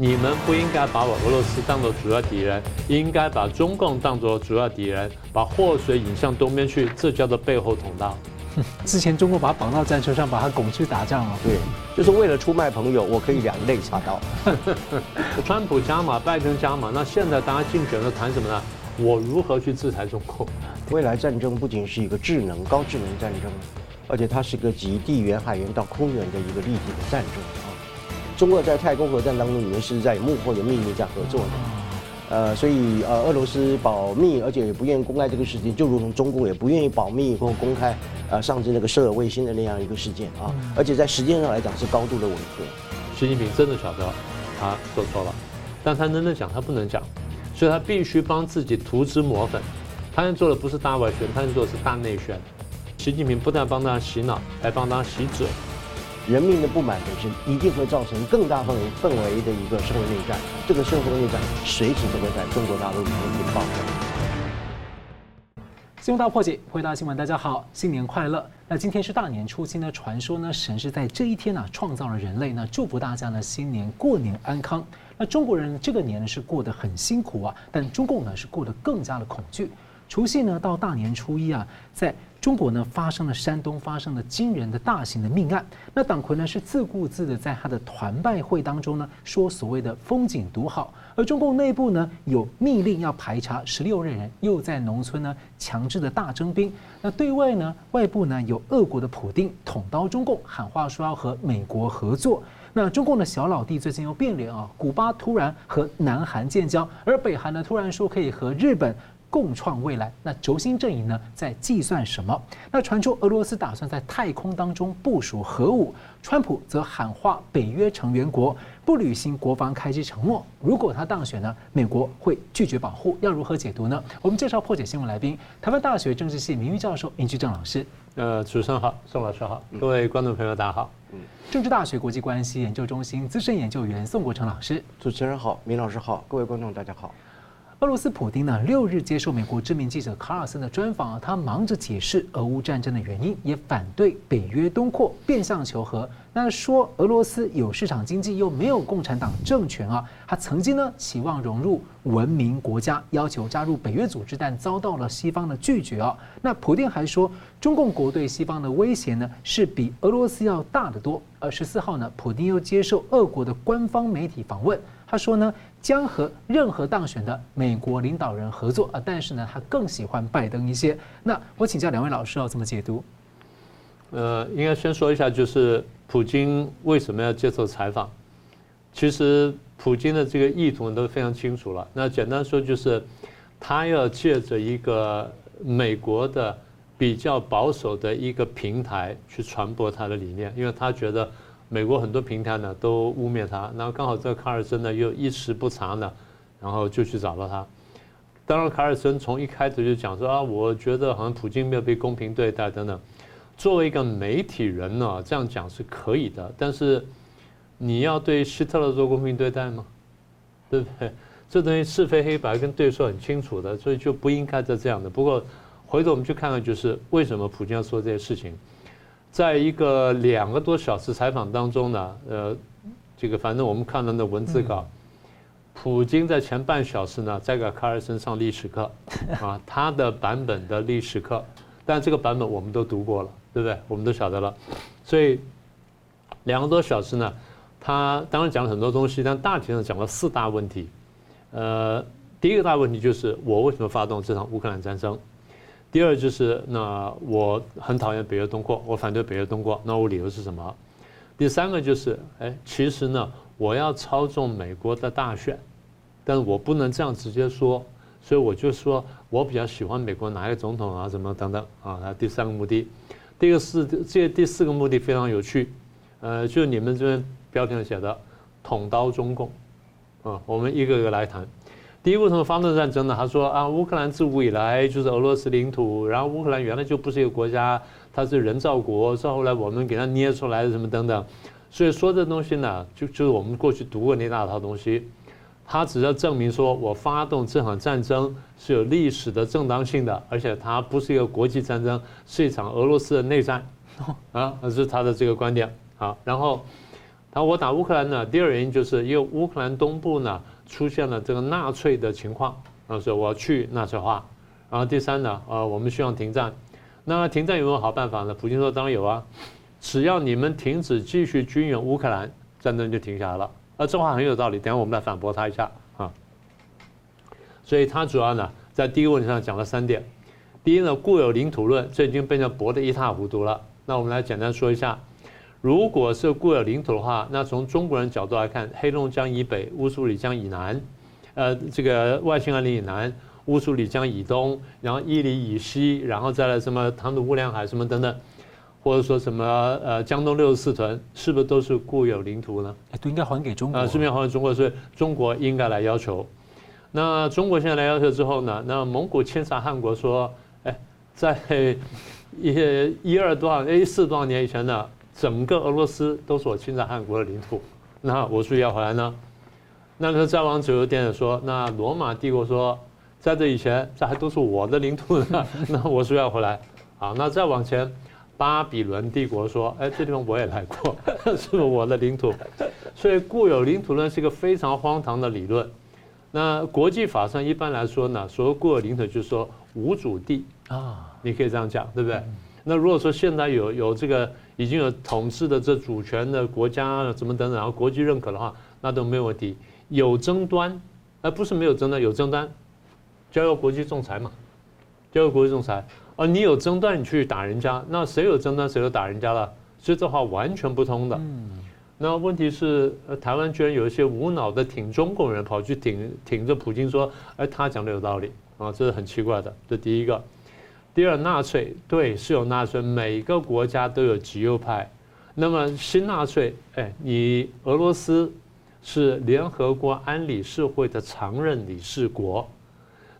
你们不应该把我俄罗斯当做主要敌人，应该把中共当做主要敌人，把祸水引向东边去，这叫做背后捅刀。之前中国把他绑到战车上，把他拱去打仗了。对，就是为了出卖朋友，我可以两肋插刀。川普加码，拜登加码，那现在大家竞选的谈什么呢？我如何去制裁中国？未来战争不仅是一个智能、高智能战争，而且它是个集地缘、海缘到空缘的一个立体的战争。中俄在太空核战当中，你们是在幕后的秘密在合作的，呃，所以呃，俄罗斯保密，而且也不愿意公开这个事情，就如同中共也不愿意保密或公开，呃，上次那个射卫星的那样一个事件啊，而且在时间上来讲是高度的吻合。习近平真的晓得他做错了，但他能不能讲？他不能讲，所以他必须帮自己涂脂抹粉。他要做的不是大外宣，他要做的是大内宣。习近平不但帮他洗脑，还帮他洗嘴。人民的不满本身一定会造成更大范围氛围的一个社会内战，这个社会内战随时都会在中国大陆里面引爆。新闻大破解，回答新闻，大家好，新年快乐。那今天是大年初七呢，传说呢，神是在这一天呢、创造了人类呢，祝福大家呢新年过年安康。那中国人这个年呢是过得很辛苦啊，但中共呢是过得更加的恐惧。除夕呢到大年初一啊，在中国呢发生了山东发生了惊人的大型的命案，那党魁呢是自顾自的在他的团拜会当中呢说所谓的风景独好，而中共内部呢有密令要排查十六任人，又在农村呢强制的大征兵，那对外呢外部呢有俄国的普丁捅刀中共，喊话说要和美国合作，那中共的小老弟最近又变脸啊，古巴突然和南韩建交，而北韩呢突然说可以和日本。共创未来。那轴心阵营呢，在计算什么？那传出俄罗斯打算在太空当中部署核武，川普则喊话北约成员国不履行国防开支承诺。如果他当选呢，美国会拒绝保护。要如何解读呢？我们介绍破解新闻来宾，台湾大学政治系名誉教授尹居正老师。呃，主持人好，宋老师好，各位观众朋友大家好。嗯，政治大学国际关系研究中心资深研究员宋国成老师。主持人好，明老师好，各位观众大家好。俄罗斯普丁呢，六日接受美国知名记者卡尔森的专访啊，他忙着解释俄乌战争的原因，也反对北约东扩，变相求和。那说俄罗斯有市场经济，又没有共产党政权啊。他曾经呢，期望融入文明国家，要求加入北约组织，但遭到了西方的拒绝啊。那普丁还说，中共国对西方的威胁呢，是比俄罗斯要大得多。而十四号呢，普丁又接受俄国的官方媒体访问。他说呢，将和任何当选的美国领导人合作啊，但是呢，他更喜欢拜登一些。那我请教两位老师要怎么解读？呃，应该先说一下，就是普京为什么要接受采访？其实普京的这个意图都非常清楚了。那简单说就是，他要借着一个美国的比较保守的一个平台去传播他的理念，因为他觉得。美国很多平台呢都污蔑他，然后刚好这个卡尔森呢又一时不察呢，然后就去找到他。当然，卡尔森从一开始就讲说啊，我觉得好像普京没有被公平对待等等。作为一个媒体人呢，这样讲是可以的，但是你要对希特勒做公平对待吗？对不对？这东西是非黑白跟对错很清楚的，所以就不应该再这样的。不过回头我们去看看，就是为什么普京要说这些事情。在一个两个多小时采访当中呢，呃，这个反正我们看到的文字稿，普京在前半小时呢在给卡尔森上历史课，啊，他的版本的历史课，但这个版本我们都读过了，对不对？我们都晓得了，所以两个多小时呢，他当然讲了很多东西，但大体上讲了四大问题，呃，第一个大问题就是我为什么发动这场乌克兰战争？第二就是，那我很讨厌北约东扩，我反对北约东扩。那我理由是什么？第三个就是，哎，其实呢，我要操纵美国的大选，但是我不能这样直接说，所以我就说我比较喜欢美国哪一个总统啊，什么等等啊。那第三个目的，第一个是这第四个目的非常有趣，呃，就是你们这边标题上写的“捅刀中共”，啊，我们一个个来谈。第一，为什么发动战争呢？他说啊，乌克兰自古以来就是俄罗斯领土，然后乌克兰原来就不是一个国家，它是人造国，是后来我们给它捏出来的什么等等，所以说这东西呢，就就是我们过去读过那大套东西，他只要证明说我发动这场战争是有历史的正当性的，而且它不是一个国际战争，是一场俄罗斯的内战，啊，这是他的这个观点好，然后。他说我打乌克兰呢，第二原因就是因为乌克兰东部呢出现了这个纳粹的情况，啊，所以我要去纳粹化。然后第三呢，呃，我们希望停战。那停战有没有好办法呢？普京说当然有啊，只要你们停止继续军援乌克兰，战争就停下来了。啊，这话很有道理，等下我们来反驳他一下啊。所以他主要呢在第一个问题上讲了三点。第一呢，固有领土论，这已经被人驳得一塌糊涂了。那我们来简单说一下。如果是固有领土的话，那从中国人角度来看，黑龙江以北、乌苏里江以南，呃，这个外兴安岭以南、乌苏里江以东，然后伊犁以西，然后再来什么唐努乌梁海什么等等，或者说什么呃江东六十四屯，是不是都是固有领土呢？哎，都应该还给中国。啊，是不是还给中国？所以中国应该来要求。那中国现在来要求之后呢？那蒙古钦察汗国说，哎，在一些一二多少一四多少年以前呢？整个俄罗斯都是我侵占汉国的领土，那我是不是要回来呢？那他再往左一点说，那罗马帝国说，在这以前这还都是我的领土呢，那我是不是要回来？好，那再往前，巴比伦帝国说，哎，这地方我也来过，是我的领土？所以固有领土呢是一个非常荒唐的理论。那国际法上一般来说呢，所谓固有领土就是说无主地啊，你可以这样讲，对不对？那如果说现在有有这个。已经有统治的这主权的国家怎么等等，然后国际认可的话，那都没有问题。有争端，而不是没有争端，有争端，交由国际仲裁嘛，交由国际仲裁。而你有争端，你去打人家，那谁有争端谁就打人家了，所以这话完全不通的。嗯。那问题是，台湾居然有一些无脑的挺中共人跑去挺挺着普京说，哎，他讲的有道理啊，这是很奇怪的。这第一个。第二，纳粹对是有纳粹，每个国家都有极右派。那么新纳粹，哎，你俄罗斯是联合国安理事会的常任理事国，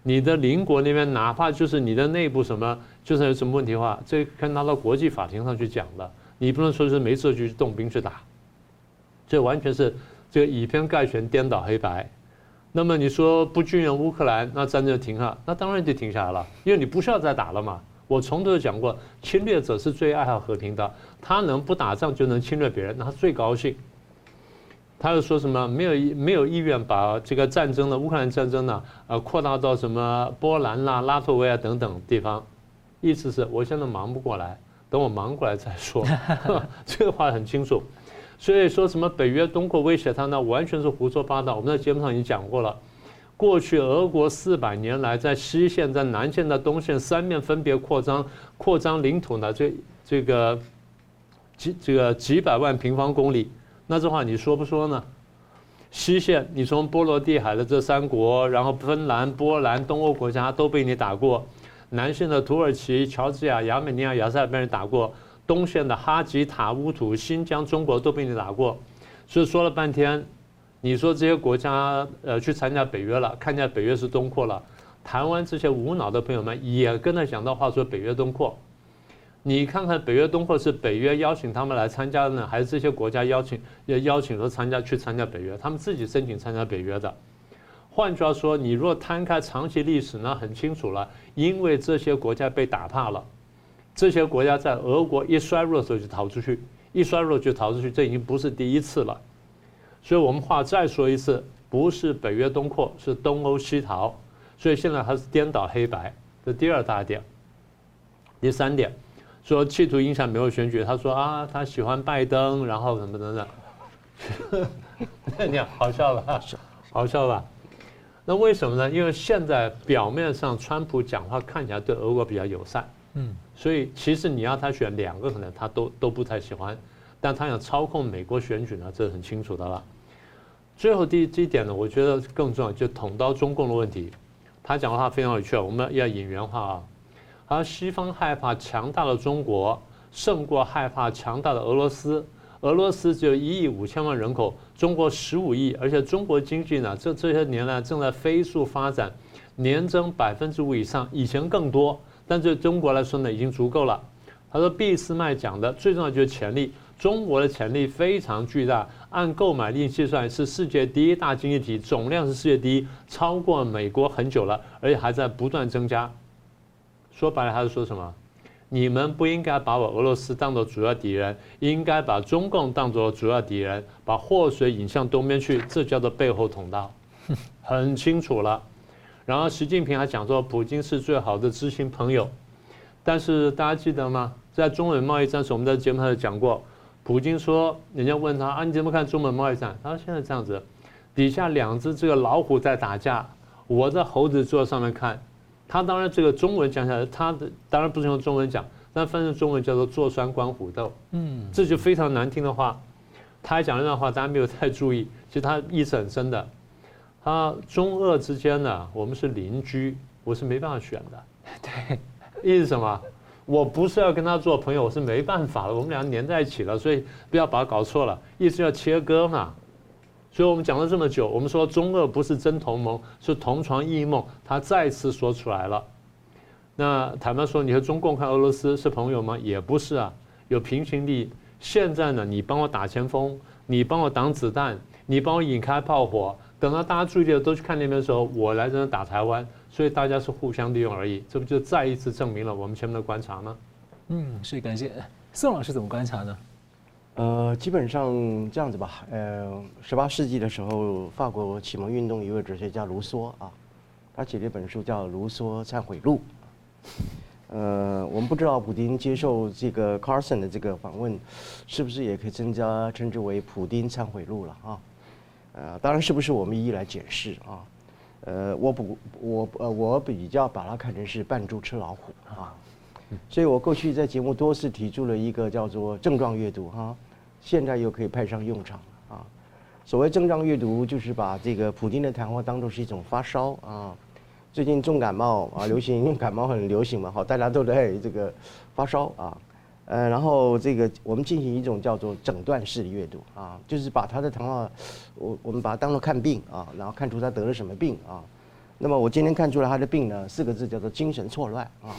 你的邻国那边哪怕就是你的内部什么，就算有什么问题的话，这可以拿到国际法庭上去讲的。你不能说是没事就去动兵去打，这完全是这个以偏概全、颠倒黑白。那么你说不军援乌克兰，那战争就停了，那当然就停下来了，因为你不需要再打了嘛。我从头讲过，侵略者是最爱好和平的，他能不打仗就能侵略别人，那他最高兴。他又说什么没有没有意愿把这个战争的乌克兰战争呢，呃，扩大到什么波兰啦、拉脱维亚等等地方，意思是我现在忙不过来，等我忙过来再说。这个话很清楚。所以说什么北约东扩威胁他呢？完全是胡说八道。我们在节目上已经讲过了，过去俄国四百年来在西线、在南线、在东线三面分别扩张、扩张领土呢，这这个几这个几百万平方公里，那这话你说不说呢？西线你从波罗的海的这三国，然后芬兰、波兰、东欧国家都被你打过；南线的土耳其、乔治亚、亚美尼亚、亚塞拜然打过。东线的哈吉塔乌土、新疆、中国都被你打过，所以说了半天，你说这些国家呃去参加北约了，看见北约是东扩了，台湾这些无脑的朋友们也跟着讲到话说北约东扩，你看看北约东扩是北约邀请他们来参加的呢，还是这些国家邀请邀请说参加去参加北约，他们自己申请参加北约的？换句话说，你若摊开长期历史呢，很清楚了，因为这些国家被打怕了。这些国家在俄国一衰弱的时候就逃出去，一衰弱就逃出去，这已经不是第一次了。所以我们话再说一次，不是北约东扩，是东欧西逃。所以现在还是颠倒黑白，这第二大点。第三点，说企图影响美国选举，他说啊，他喜欢拜登，然后什么等等。你，好笑吧？好笑吧？那为什么呢？因为现在表面上川普讲话看起来对俄国比较友善。嗯，所以其实你要他选两个，可能他都都不太喜欢，但他想操控美国选举呢，这是很清楚的了。最后第一点呢，我觉得更重要，就捅刀中共的问题。他讲的话非常有趣，我们要引原话啊。他西方害怕强大的中国胜过害怕强大的俄罗斯。俄罗斯只有一亿五千万人口，中国十五亿，而且中国经济呢，这这些年来正在飞速发展，年增百分之五以上，以前更多。但对中国来说呢，已经足够了。他说，俾斯麦讲的最重要就是潜力，中国的潜力非常巨大，按购买力计算是世界第一大经济体，总量是世界第一，超过美国很久了，而且还在不断增加。说白了，他是说什么？你们不应该把我俄罗斯当做主要敌人，应该把中共当做主要敌人，把祸水引向东边去，这叫做背后捅刀，很清楚了。然后习近平还讲说，普京是最好的知心朋友。但是大家记得吗？在中美贸易战时，我们在节目上讲过，普京说，人家问他啊，你怎么看中美贸易战？他说现在这样子，底下两只这个老虎在打架，我在猴子坐在上面看。他当然这个中文讲起来，他的当然不是用中文讲，但翻成中文叫做坐山观虎斗。嗯，这就非常难听的话。他还讲了那话，大家没有太注意，其实他意思很深的。他中俄之间呢，我们是邻居，我是没办法选的。对，意思什么？我不是要跟他做朋友，我是没办法了。我们俩粘在一起了，所以不要把它搞错了。意思要切割嘛。所以我们讲了这么久，我们说中俄不是真同盟，是同床异梦。他再次说出来了。那坦白说，你和中共和俄罗斯是朋友吗？也不是啊，有平行力。现在呢，你帮我打前锋，你帮我挡子弹，你帮我引开炮火。等到大家注意力都去看那边的时候，我来这边打台湾，所以大家是互相利用而已，这不就再一次证明了我们前面的观察吗？嗯，是感谢宋老师怎么观察呢？呃，基本上这样子吧。呃，十八世纪的时候，法国启蒙运动一位哲学家卢梭啊，他写了一本书叫《卢梭忏悔录》。呃，我们不知道普丁接受这个 Carson 的这个访问，是不是也可以增加称之为《普丁忏悔录》了啊？呃，当然是不是我们一一来解释啊？呃，我不，我呃，我比较把它看成是扮猪吃老虎啊。所以我过去在节目多次提出了一个叫做症状阅读哈，现在又可以派上用场啊。所谓症状阅读，就是把这个普丁的谈话当作是一种发烧啊。最近重感冒啊，流行感冒很流行嘛，好，大家都在这个发烧啊。呃，然后这个我们进行一种叫做诊断式的阅读啊，就是把他的谈话，我我们把它当做看病啊，然后看出他得了什么病啊。那么我今天看出来他的病呢，四个字叫做精神错乱啊。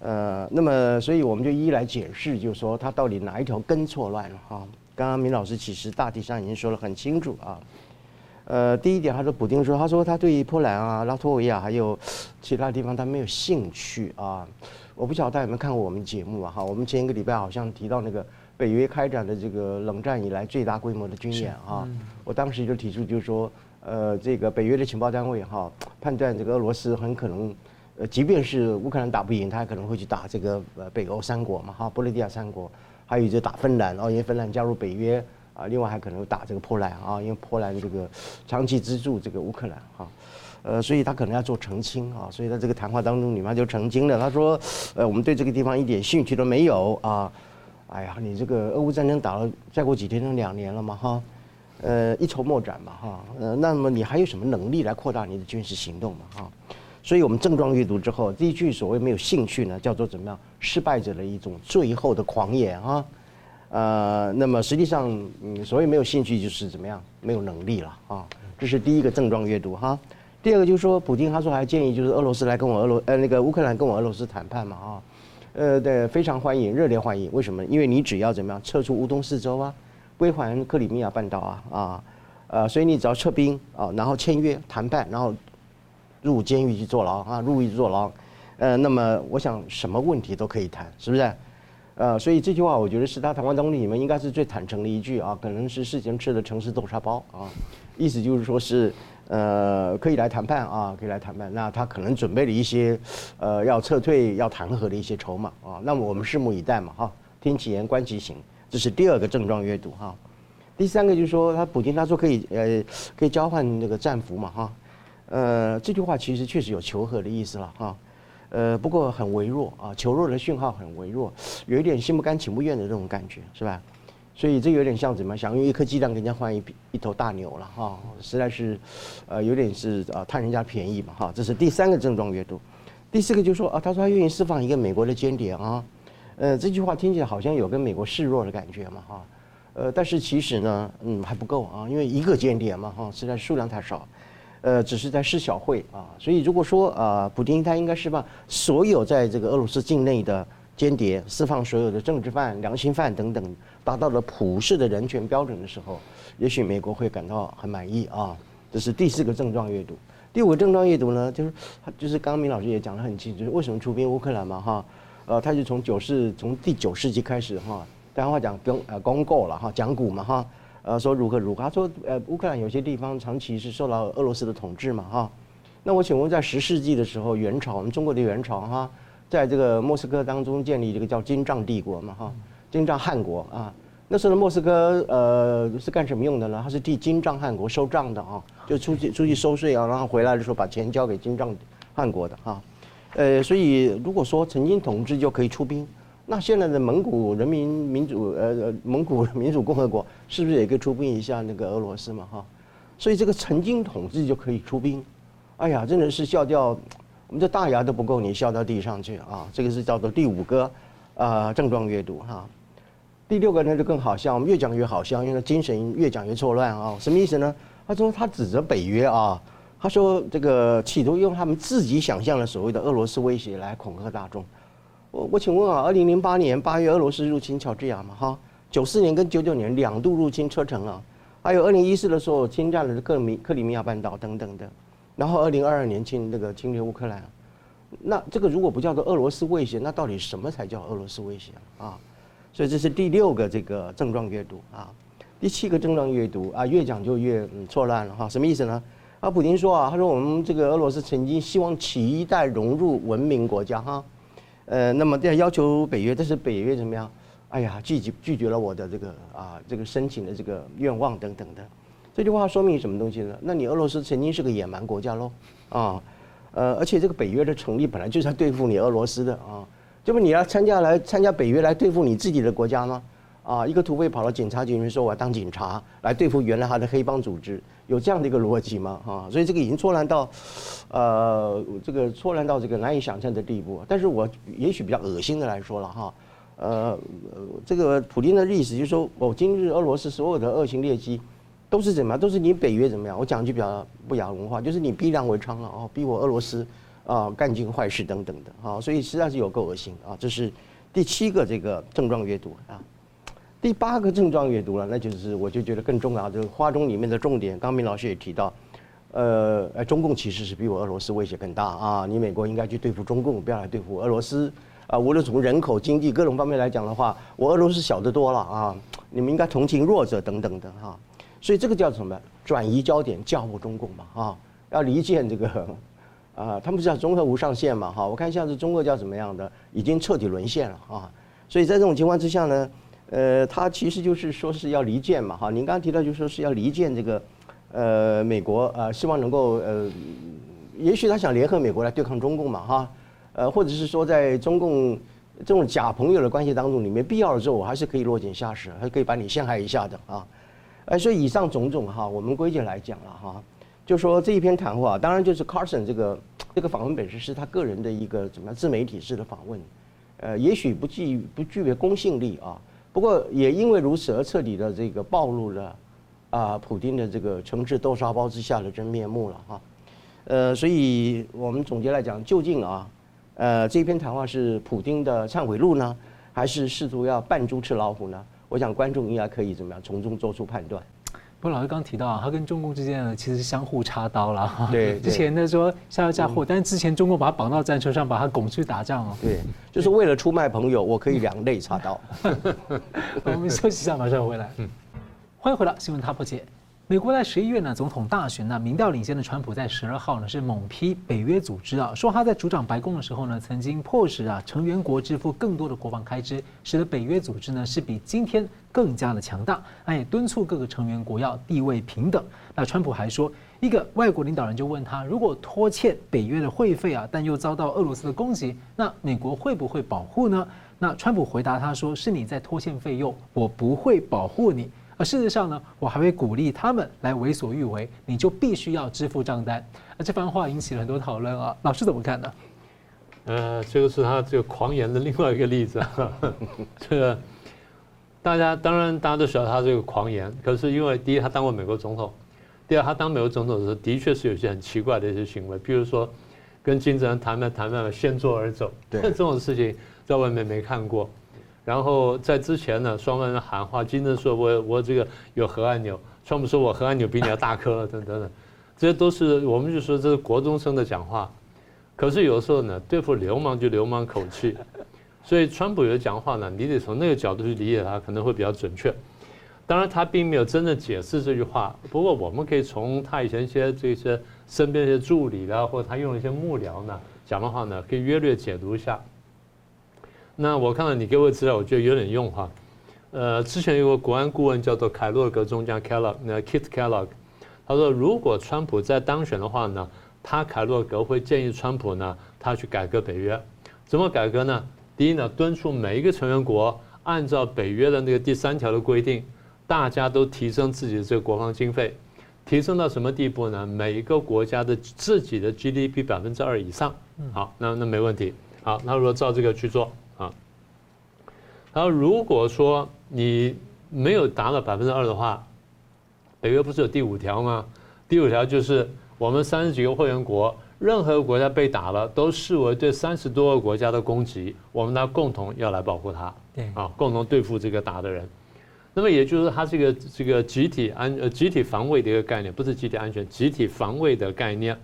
呃，那么所以我们就一一来解释，就是说他到底哪一条根错乱了哈。刚刚明老师其实大体上已经说了很清楚啊。呃，第一点，他说普丁说，他说他对于波兰啊、拉脱维亚还有其他地方他没有兴趣啊。我不晓得大家有没有看过我们节目啊？哈，我们前一个礼拜好像提到那个北约开展的这个冷战以来最大规模的军演啊。我当时就提出就是说，呃，这个北约的情报单位哈，判断这个俄罗斯很可能，呃，即便是乌克兰打不赢，他还可能会去打这个呃北欧三国嘛，哈，波罗的亚三国，还有就打芬兰，哦，因为芬兰加入北约啊，另外还可能打这个波兰啊，因为波兰这个长期资助这个乌克兰哈。呃，所以他可能要做澄清啊，所以在这个谈话当中，里面就澄清了。他说，呃，我们对这个地方一点兴趣都没有啊。哎呀，你这个俄乌战争打了再过几天就两年了嘛哈，呃，一筹莫展嘛哈。呃，那么你还有什么能力来扩大你的军事行动嘛哈？所以我们症状阅读之后，第一句所谓没有兴趣呢，叫做怎么样？失败者的一种最后的狂野哈。呃，那么实际上，嗯，所谓没有兴趣就是怎么样？没有能力了啊。这是第一个症状阅读哈。第二个就是说，普京他说还建议就是俄罗斯来跟我俄罗呃那个乌克兰跟我俄罗斯谈判嘛啊，呃对，非常欢迎，热烈欢迎。为什么？因为你只要怎么样撤出乌东四州啊，归还克里米亚半岛啊啊，呃，所以你只要撤兵啊，然后签约谈判，然后入监狱去坐牢啊，入狱坐牢，呃，那么我想什么问题都可以谈，是不是？呃，所以这句话我觉得是他谈话当中里面应该是最坦诚的一句啊，可能是事前吃的城市豆沙包啊，意思就是说是。呃，可以来谈判啊，可以来谈判。那他可能准备了一些，呃，要撤退、要弹劾的一些筹码啊。那么我们拭目以待嘛，哈，听其言观其行，这是第二个症状阅读哈。第三个就是说，他普京他说可以，呃，可以交换那个战俘嘛，哈。呃，这句话其实确实有求和的意思了哈。呃，不过很微弱啊，求弱的讯号很微弱，有一点心不甘情不愿的这种感觉，是吧？所以这有点像怎么想用一颗鸡蛋跟人家换一一头大牛了哈，实在是，呃，有点是啊贪人家便宜嘛哈。这是第三个症状阅读，第四个就说啊，他说他愿意释放一个美国的间谍啊，呃，这句话听起来好像有跟美国示弱的感觉嘛哈，呃，但是其实呢，嗯，还不够啊，因为一个间谍嘛哈，实在数量太少，呃，只是在施小惠啊，所以如果说啊，普丁他应该释放所有在这个俄罗斯境内的。间谍释放所有的政治犯、良心犯等等，达到了普世的人权标准的时候，也许美国会感到很满意啊。这是第四个症状阅读。第五个症状阅读呢，就是就是刚刚明老师也讲得很清楚，就是为什么出兵乌克兰嘛哈？呃，他就从九世从第九世纪开始哈，台湾话讲公呃公购了哈，讲古嘛哈，呃说如何如何，他说呃乌克兰有些地方长期是受到俄罗斯的统治嘛哈，那我请问在十世纪的时候，元朝我们中国的元朝哈，在这个莫斯科当中建立这个叫金帐帝国嘛哈，金帐汗国啊。那时候的莫斯科，呃，是干什么用的呢？他是替金帐汗国收账的啊，就出去出去收税啊，然后回来的时候把钱交给金帐汗国的哈。呃，所以如果说曾经统治就可以出兵，那现在的蒙古人民民主呃蒙古民主共和国是不是也可以出兵一下那个俄罗斯嘛哈？所以这个曾经统治就可以出兵，哎呀，真的是笑掉我们这大牙都不够你笑到地上去啊！这个是叫做第五个啊症状阅读哈。第六个呢就更好笑，我们越讲越好笑，因为精神越讲越错乱啊！什么意思呢？他说他指责北约啊，他说这个企图用他们自己想象的所谓的俄罗斯威胁来恐吓大众。我我请问啊，二零零八年八月俄罗斯入侵乔治亚嘛哈，九四年跟九九年两度入侵车臣啊，还有二零一四的时候侵占了克米克里米亚半岛等等的，然后二零二二年侵那个侵略乌克兰，那这个如果不叫做俄罗斯威胁，那到底什么才叫俄罗斯威胁啊？所以这是第六个这个症状阅读啊，第七个症状阅读啊，越讲就越嗯错乱了哈，什么意思呢？啊，普丁说啊，他说我们这个俄罗斯曾经希望期待融入文明国家哈，呃，那么要要求北约，但是北约怎么样？哎呀，拒绝拒绝了我的这个啊这个申请的这个愿望等等的，这句话说明什么东西呢？那你俄罗斯曾经是个野蛮国家喽啊，呃，而且这个北约的成立本来就是要对付你俄罗斯的啊。这不你要参加来参加北约来对付你自己的国家吗？啊，一个土匪跑到警察局里面说我要当警察来对付原来他的黑帮组织，有这样的一个逻辑吗？啊，所以这个已经错乱到，呃，这个错乱到这个难以想象的地步。但是我也许比较恶心的来说了哈，呃，这个普丁的意思就是说，我今日俄罗斯所有的恶行劣迹，都是怎么样？都是你北约怎么样？我讲句比较不雅文化，就是你逼良为娼了哦，逼我俄罗斯。啊，干尽坏事等等的，啊，所以实在是有够恶心啊！这是第七个这个症状阅读啊，第八个症状阅读了，那就是我就觉得更重要，就是华中里面的重点。刚明老师也提到，呃，中共其实是比我俄罗斯威胁更大啊！你美国应该去对付中共，不要来对付俄罗斯啊！无论从人口、经济各种方面来讲的话，我俄罗斯小得多了啊！你们应该同情弱者等等的哈。所以这个叫什么？转移焦点，教护中共嘛啊！要离间这个。啊，他们叫中俄无上限嘛？哈，我看像是中俄叫什么样的，已经彻底沦陷了啊！所以在这种情况之下呢，呃，他其实就是说是要离间嘛？哈，您刚刚提到就说是要离间这个，呃，美国啊，希望能够呃，也许他想联合美国来对抗中共嘛？哈，呃，或者是说在中共这种假朋友的关系当中里面，必要的时候我还是可以落井下石，还可以把你陷害一下的啊！呃，所以以上种种哈，我们归结来讲了哈。就说这一篇谈话，当然就是 Carson 这个这个访问本身是他个人的一个怎么样自媒体式的访问，呃，也许不具不具备公信力啊。不过也因为如此而彻底的这个暴露了啊，普京的这个惩治豆沙包之下的真面目了哈。呃，所以我们总结来讲，究竟啊，呃，这篇谈话是普京的忏悔录呢，还是试图要扮猪吃老虎呢？我想观众应该可以怎么样从中做出判断。不过老师刚提到啊，他跟中共之间呢，其实是相互插刀了。对，之前呢说下要嫁祸，但是之前中共把他绑到战车上，把他拱去打仗哦。对，就是为了出卖朋友，我可以两肋插刀。我们休息一下，马上回来。嗯，欢迎回到新闻大破解。美国在十一月呢，总统大选呢，民调领先的川普在十二号呢是猛批北约组织啊，说他在主掌白宫的时候呢，曾经迫使啊成员国支付更多的国防开支，使得北约组织呢是比今天更加的强大。他也敦促各个成员国要地位平等。那川普还说，一个外国领导人就问他，如果拖欠北约的会费啊，但又遭到俄罗斯的攻击，那美国会不会保护呢？那川普回答他说，是你在拖欠费用，我不会保护你。而事实上呢，我还会鼓励他们来为所欲为，你就必须要支付账单。而这番话引起了很多讨论啊，老师怎么看呢？呃，这个是他这个狂言的另外一个例子。这个大家当然大家都晓得他这个狂言，可是因为第一他当过美国总统，第二他当美国总统的时候的确是有些很奇怪的一些行为，比如说跟金正恩谈判谈判先坐而走，对 这种事情在外面没看过。然后在之前呢，双方人喊话，金正恩说我我这个有核按钮，川普说我核按钮比你要大颗了等等等，这些都是我们就说这是国中生的讲话。可是有时候呢，对付流氓就流氓口气，所以川普有的讲话呢，你得从那个角度去理解他，可能会比较准确。当然，他并没有真的解释这句话。不过，我们可以从他以前一些这些身边一些助理啦，或者他用一些幕僚呢讲的话呢，可以约略解读一下。那我看到你给我资料，我觉得有点用哈。呃，之前有个国安顾问叫做凯洛格中将 Kellogg，那 Kit Kellogg，他说如果川普再当选的话呢，他凯洛格会建议川普呢，他去改革北约。怎么改革呢？第一呢，敦促每一个成员国按照北约的那个第三条的规定。大家都提升自己的这个国防经费，提升到什么地步呢？每一个国家的自己的 GDP 百分之二以上，好，那那没问题。好，那如果照这个去做，然后如果说你没有达到百分之二的话，北约不是有第五条吗？第五条就是我们三十几个会员国，任何国家被打了，都视为对三十多个国家的攻击，我们呢共同要来保护它，对，啊，共同对付这个打的人。那么也就是说，它是一个这个集体安呃集体防卫的一个概念，不是集体安全，集体防卫的概念。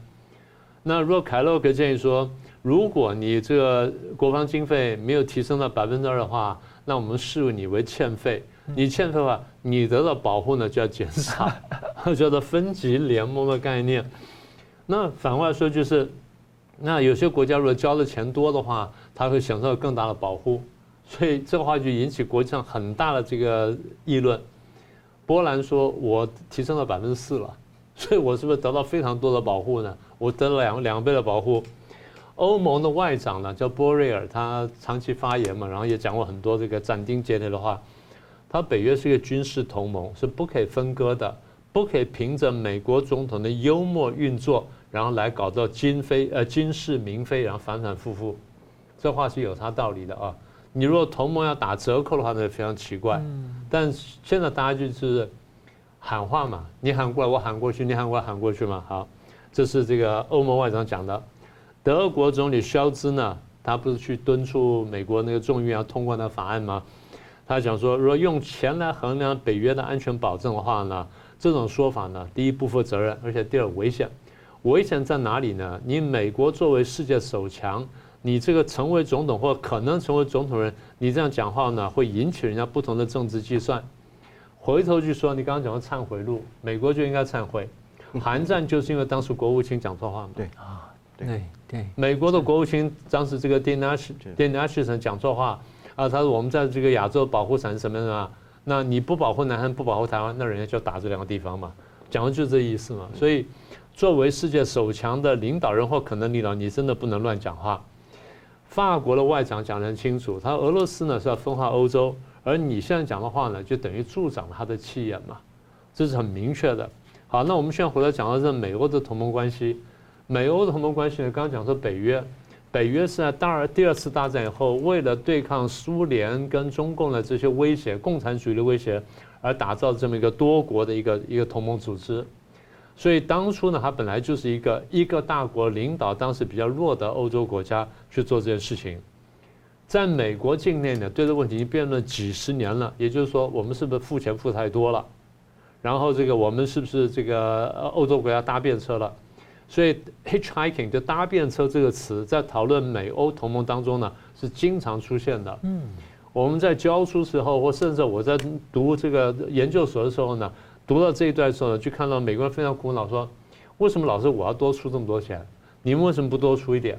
那如果凯洛格建议说，如果你这个国防经费没有提升到百分之二的话，那我们视你为欠费。你欠费的话，你得到保护呢就要减少 叫做分级联盟的概念。那反过来说就是，那有些国家如果交的钱多的话，他会享受更大的保护。所以这个话就引起国际上很大的这个议论。波兰说：“我提升了百分之四了，所以我是不是得到非常多的保护呢？我得了两两倍的保护。”欧盟的外长呢叫波瑞尔，他长期发言嘛，然后也讲过很多这个斩钉截铁的话。他北约是一个军事同盟，是不可以分割的，不可以凭着美国总统的幽默运作，然后来搞到今非呃军事民非，然后反反复复。这话是有他道理的啊。你如果同盟要打折扣的话，那就非常奇怪。但现在大家就是喊话嘛，你喊过来，我喊过去，你喊过来，喊过去嘛。好，这是这个欧盟外长讲的。德国总理肖兹呢，他不是去敦促美国那个众议院要通过那法案吗？他讲说，如果用钱来衡量北约的安全保证的话呢，这种说法呢，第一不负责任，而且第二危险。危险在哪里呢？你美国作为世界首强。你这个成为总统或可能成为总统人，你这样讲话呢，会引起人家不同的政治计算。回头去说，你刚刚讲的忏悔录，美国就应该忏悔。韩战就是因为当时国务卿讲错话嘛。对啊，对对。美国的国务卿当时这个 Dick Ashton，Dick Ashton 讲错话啊，他说我们在这个亚洲保护伞什么的啊，那你不保护南韩，不保护台湾，那人家就打这两个地方嘛，讲的就是这意思嘛。所以，作为世界首强的领导人或可能领导，你真的不能乱讲话。法国的外长讲得很清楚，他俄罗斯呢是要分化欧洲，而你现在讲的话呢，就等于助长了他的气焰嘛，这是很明确的。好，那我们现在回来讲到这美国的同盟关系，美欧的同盟关系呢，刚刚讲说北约，北约是在大二第二次大战以后，为了对抗苏联跟中共的这些威胁，共产主义的威胁，而打造这么一个多国的一个一个同盟组织。所以当初呢，他本来就是一个一个大国领导当时比较弱的欧洲国家去做这件事情，在美国境内呢，对这个问题已经辩论几十年了。也就是说，我们是不是付钱付太多了？然后这个我们是不是这个欧洲国家搭便车了？所以 hitchhiking 就搭便车这个词，在讨论美欧同盟当中呢，是经常出现的。嗯，我们在教书时候，或甚至我在读这个研究所的时候呢。读到这一段的时候呢，就看到美国人非常苦恼，说：“为什么老师我要多出这么多钱？你们为什么不多出一点？”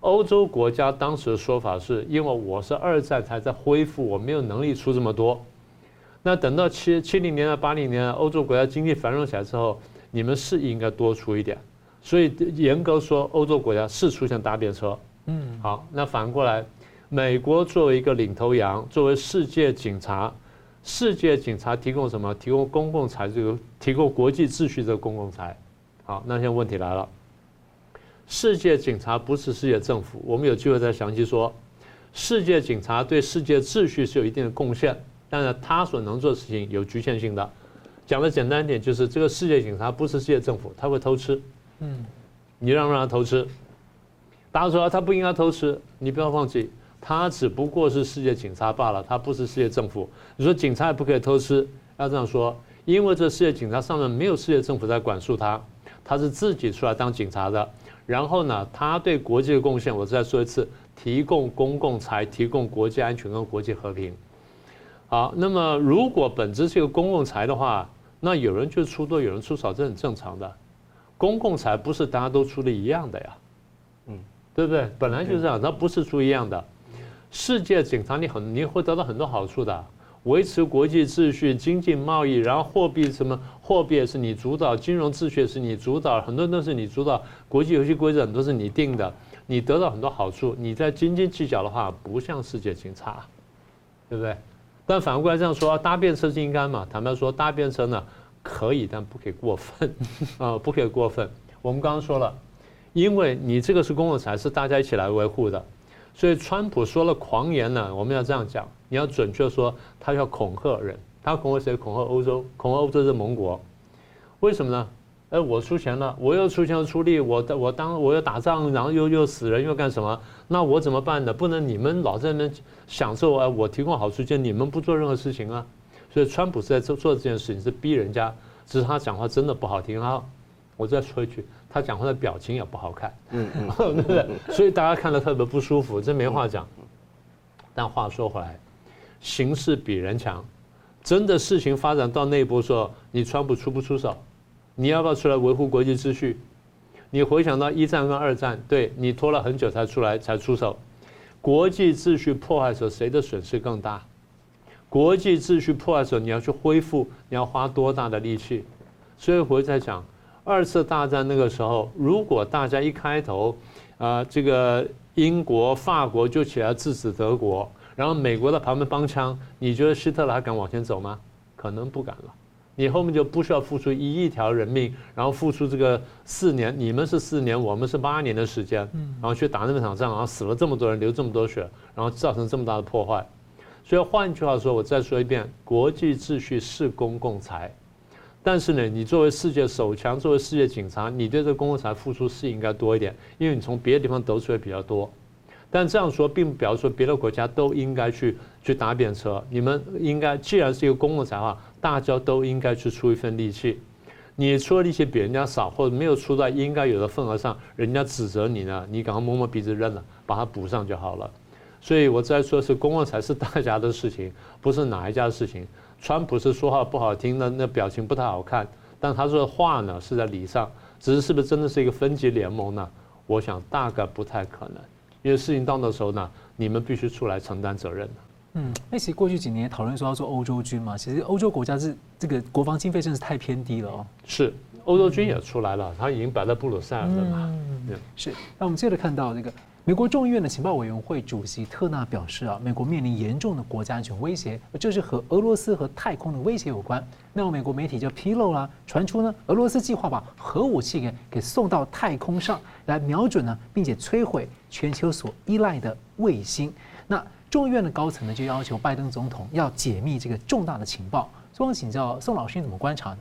欧洲国家当时的说法是：“因为我是二战才在恢复，我没有能力出这么多。那等到七七零年代、八零年代，欧洲国家经济繁荣起来之后，你们是应该多出一点。所以严格说，欧洲国家是出现搭便车。嗯，好，那反过来，美国作为一个领头羊，作为世界警察。”世界警察提供什么？提供公共财，这个提供国际秩序这个公共财。好，那现在问题来了，世界警察不是世界政府，我们有机会再详细说。世界警察对世界秩序是有一定的贡献，但是他所能做的事情有局限性的。讲的简单一点，就是这个世界警察不是世界政府，他会偷吃。嗯，你让不让他偷吃？大家说他不应该偷吃，你不要忘记。他只不过是世界警察罢了，他不是世界政府。你说警察也不可以偷吃，要这样说，因为这世界警察上面没有世界政府在管束他，他是自己出来当警察的。然后呢，他对国际的贡献，我再说一次，提供公共财，提供国际安全跟国际和平。好，那么如果本质是一个公共财的话，那有人就出多，有人出少，这很正常的。公共财不是大家都出的一样的呀，嗯，对不对？本来就是这样，它不是出一样的。世界警察你很你会得到很多好处的，维持国际秩序、经济贸易，然后货币什么货币也是你主导，金融秩序是你主导，很多都是你主导，国际游戏规则很多是你定的，你得到很多好处。你在斤斤计较的话，不像世界警察，对不对？但反过来这样说，搭便车是应该嘛？坦白说，搭便车呢可以，但不可以过分 啊，不可以过分。我们刚刚说了，因为你这个是公共财，是大家一起来维护的，所以川普说了狂言呢，我们要这样讲，你要准确说，他要恐吓人，他恐吓谁？恐吓欧洲，恐吓欧洲是盟国，为什么呢？哎，我出钱了，我又出钱又出力，我我当我要打仗，然后又又死人又干什么？那我怎么办呢？不能你们老在那边享受啊！我提供好处，就你们不做任何事情啊！所以川普是在做做这件事情，是逼人家。只是他讲话真的不好听啊！我再说一句，他讲话的表情也不好看，嗯嗯，对不对？所以大家看得特别不舒服，这没话讲。但话说回来，形势比人强，真的事情发展到那一步，说你川普出不出手？你要不要出来维护国际秩序？你回想到一战跟二战，对你拖了很久才出来才出手，国际秩序破坏的时候，谁的损失更大？国际秩序破坏的时候，你要去恢复，你要花多大的力气？所以我在讲，二次大战那个时候，如果大家一开头，啊，这个英国、法国就起来制止德国，然后美国在旁边帮腔，你觉得希特勒还敢往前走吗？可能不敢了。你后面就不需要付出一亿条人命，然后付出这个四年，你们是四年，我们是八年的时间，然后去打那么场仗，然后死了这么多人，流这么多血，然后造成这么大的破坏。所以换句话说，我再说一遍，国际秩序是公共财，但是呢，你作为世界首强，作为世界警察，你对这个公共财付出是应该多一点，因为你从别的地方得出来比较多。但这样说并不表示说别的国家都应该去去搭便车，你们应该既然是一个公共财的话，大家都应该去出一份力气。你出的力气比人家少，或者没有出在应该有的份额上，人家指责你呢，你赶快摸摸鼻子认了，把它补上就好了。所以我在说，是公共财是大家的事情，不是哪一家的事情。川普是说话不好听的，那表情不太好看，但他说的话呢是在理上，只是是不是真的是一个分级联盟呢？我想大概不太可能。因为事情到那时候呢，你们必须出来承担责任。嗯，那其实过去几年讨论说要做欧洲军嘛，其实欧洲国家是这个国防经费真的是太偏低了哦。是，欧洲军也出来了，他已经摆在布鲁塞尔了嘛。嗯，是。那我们接着看到这个美国众议院的情报委员会主席特纳表示啊，美国面临严重的国家安全威胁，这是和俄罗斯和太空的威胁有关。那么美国媒体就披露了，传出呢，俄罗斯计划把核武器给给送到太空上来瞄准呢，并且摧毁。全球所依赖的卫星，那众议院的高层呢，就要求拜登总统要解密这个重大的情报。所以请教宋老师，你怎么观察呢？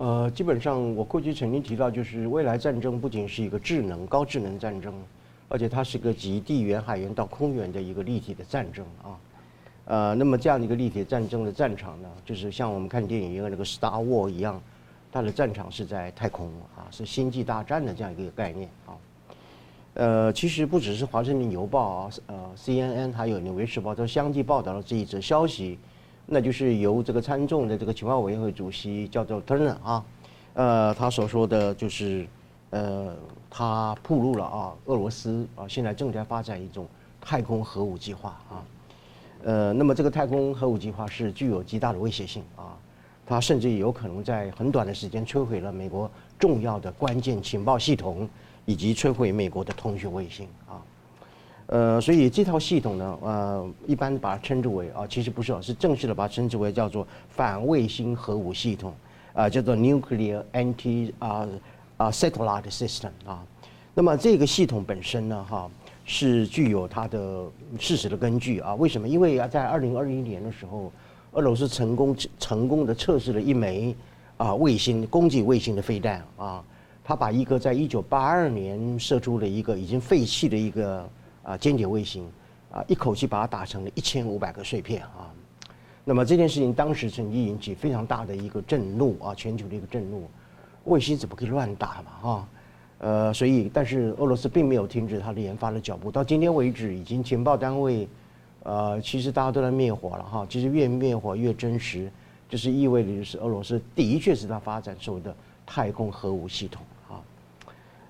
呃，基本上我过去曾经提到，就是未来战争不仅是一个智能、高智能战争，而且它是个极地缘、海缘到空缘的一个立体的战争啊。呃，那么这样的一个立体战争的战场呢，就是像我们看电影一个那个 Star War 一样，它的战场是在太空啊，是星际大战的这样一个概念啊。呃，其实不只是《华盛顿邮报》啊，呃，CNN 还有《纽约时报》都相继报道了这一则消息，那就是由这个参众的这个情报委员会主席叫做 Turner 啊，呃，他所说的就是，呃，他暴露了啊，俄罗斯啊现在正在发展一种太空核武计划啊，呃，那么这个太空核武计划是具有极大的威胁性啊，它甚至有可能在很短的时间摧毁了美国重要的关键情报系统。以及摧毁美国的通讯卫星啊，呃，所以这套系统呢，呃，一般把它称之为啊，其实不是，是正式的把它称之为叫做反卫星核武系统，啊，叫做 Nuclear Anti 啊啊 Satellite System 啊。那么这个系统本身呢，哈，是具有它的事实的根据啊。为什么？因为啊，在二零二一年的时候，俄罗斯成功成功的测试了一枚啊卫星攻击卫星的飞弹啊。他把一个在一九八二年射出的一个已经废弃的一个啊间谍卫星啊，一口气把它打成了一千五百个碎片啊。那么这件事情当时曾经引起非常大的一个震怒啊，全球的一个震怒。卫星怎么可以乱打嘛？哈，呃，所以但是俄罗斯并没有停止它的研发的脚步，到今天为止，已经情报单位，呃，其实大家都在灭火了哈，其实越灭火越真实，就是意味着就是俄罗斯的确是它发展所谓的太空核武系统。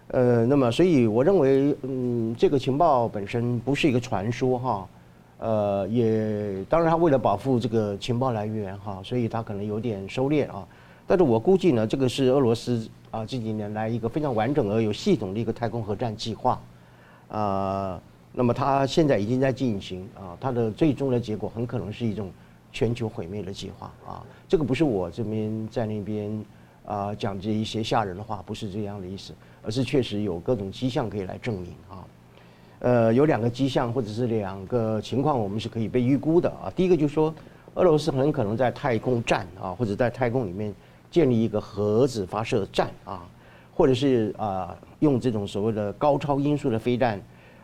呃，那么所以我认为，嗯，这个情报本身不是一个传说哈，呃，也当然他为了保护这个情报来源哈，所以他可能有点收敛啊。但是我估计呢，这个是俄罗斯啊近几年来一个非常完整而有系统的一个太空核战计划，啊，那么它现在已经在进行啊，它的最终的结果很可能是一种全球毁灭的计划啊。这个不是我这边在那边啊讲这一些吓人的话，不是这样的意思。而是确实有各种迹象可以来证明啊，呃，有两个迹象或者是两个情况，我们是可以被预估的啊。第一个就是说，俄罗斯很可能在太空站啊，或者在太空里面建立一个核子发射站啊，或者是啊用这种所谓的高超音速的飞弹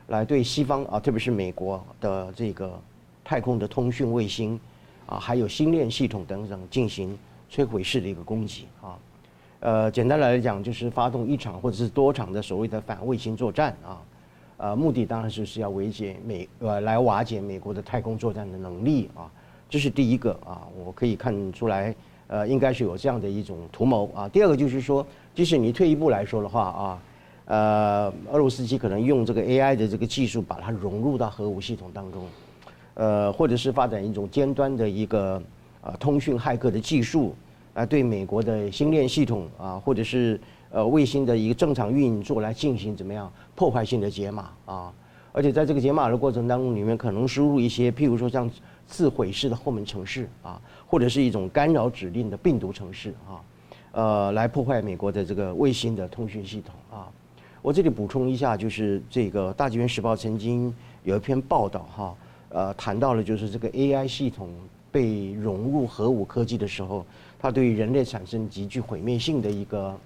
来对西方啊，特别是美国的这个太空的通讯卫星啊，还有星链系统等等进行摧毁式的一个攻击啊。呃，简单来讲，就是发动一场或者是多场的所谓的反卫星作战啊，呃，目的当然就是要瓦解美呃来瓦解美国的太空作战的能力啊，这是第一个啊，我可以看出来，呃，应该是有这样的一种图谋啊。第二个就是说，即使你退一步来说的话啊，呃，俄罗斯机可能用这个 AI 的这个技术把它融入到核武系统当中，呃，或者是发展一种尖端的一个呃通讯骇客的技术。来对美国的星链系统啊，或者是呃卫星的一个正常运作来进行怎么样破坏性的解码啊？而且在这个解码的过程当中，里面可能输入一些，譬如说像自毁式的后门城市啊，或者是一种干扰指令的病毒城市啊，呃，来破坏美国的这个卫星的通讯系统啊。我这里补充一下，就是这个《大纪元时报》曾经有一篇报道哈，呃，谈到了就是这个 AI 系统被融入核武科技的时候。它对人类产生极具毁灭性的一个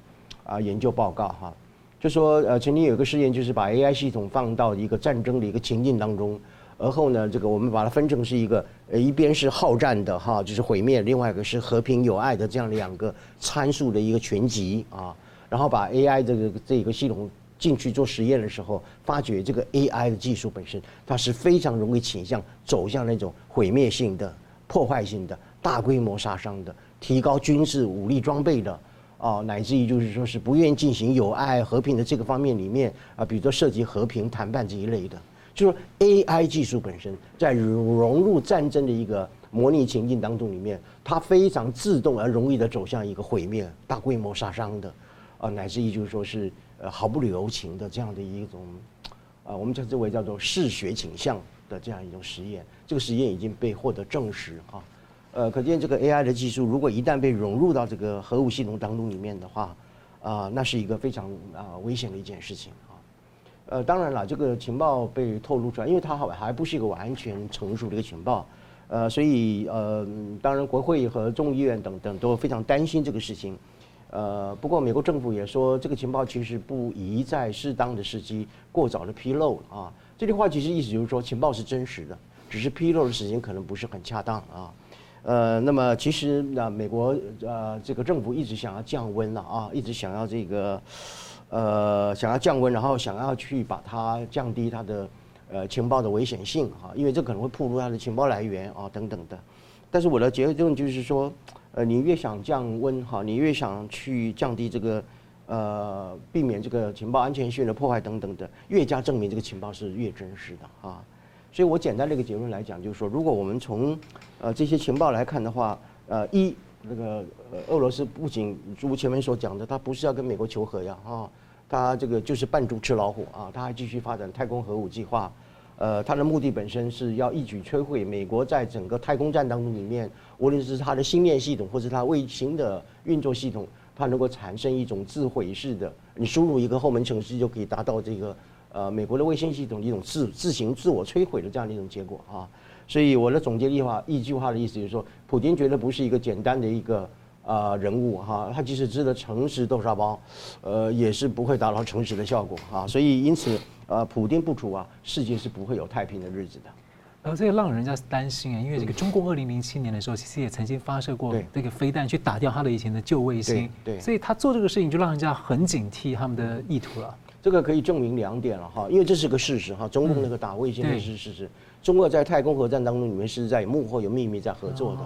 啊研究报告哈，就说呃曾经有一个试验，就是把 AI 系统放到一个战争的一个情境当中，而后呢，这个我们把它分成是一个呃一边是好战的哈，就是毁灭，另外一个是和平友爱的这样两个参数的一个群集啊，然后把 AI 这个这个系统进去做实验的时候，发觉这个 AI 的技术本身它是非常容易倾向走向那种毁灭性的、破坏性的、大规模杀伤的。提高军事武力装备的啊，乃至于就是说是不愿意进行友爱和平的这个方面里面啊，比如说涉及和平谈判这一类的，就是 AI 技术本身在融入战争的一个模拟情境当中里面，它非常自动而容易的走向一个毁灭、大规模杀伤的啊，乃至于就是说是呃毫不留情的这样的一种啊，我们称之为叫做嗜血倾向的这样一种实验，这个实验已经被获得证实哈。呃，可见这个 AI 的技术，如果一旦被融入到这个核武系统当中里面的话，啊、那是一个非常啊、危险的一件事情。呃，当然了，这个情报被透露出来，因为它还还不是一个完全成熟的一个情报，呃，所以呃，当然国会和众议院等等都非常担心这个事情。呃，不过美国政府也说，这个情报其实不宜在适当的时机过早的披露啊。这句话其实意思就是说，情报是真实的，只是披露的时间可能不是很恰当啊。呃，那么其实那美国呃这个政府一直想要降温了啊，一直想要这个呃想要降温，然后想要去把它降低它的呃情报的危险性啊，因为这可能会暴露它的情报来源啊等等的。但是我的结论就是说，呃，你越想降温哈，你越想去降低这个呃避免这个情报安全性的破坏等等的，越加证明这个情报是越真实的啊。所以我简单的一个结论来讲，就是说，如果我们从呃这些情报来看的话，呃，一那个俄罗斯不仅如前面所讲的，他不是要跟美国求和呀啊，他这个就是扮猪吃老虎啊，他还继续发展太空核武计划，呃，他的目的本身是要一举摧毁美国在整个太空战当中里面，无论是它的星链系统或是它卫星的运作系统，它能够产生一种自毁式的，你输入一个后门程式就可以达到这个。呃，美国的卫星系统的一种自自行自我摧毁的这样的一种结果啊，所以我的总结的话，一句话的意思就是说，普京觉得不是一个简单的一个啊人物哈，他即使吃了诚实豆沙包，呃，也是不会达到诚实的效果啊，所以因此呃，普丁不除啊，世界是不会有太平的日子的。然后这个让人家担心啊，因为这个中共二零零七年的时候，其实也曾经发射过这个飞弹去打掉他的以前的旧卫星，对，所以他做这个事情就让人家很警惕他们的意图了。这个可以证明两点了哈，因为这是个事实哈，中共那个打卫星的是事实，中国在太空核战当中，你们是在幕后有秘密在合作的，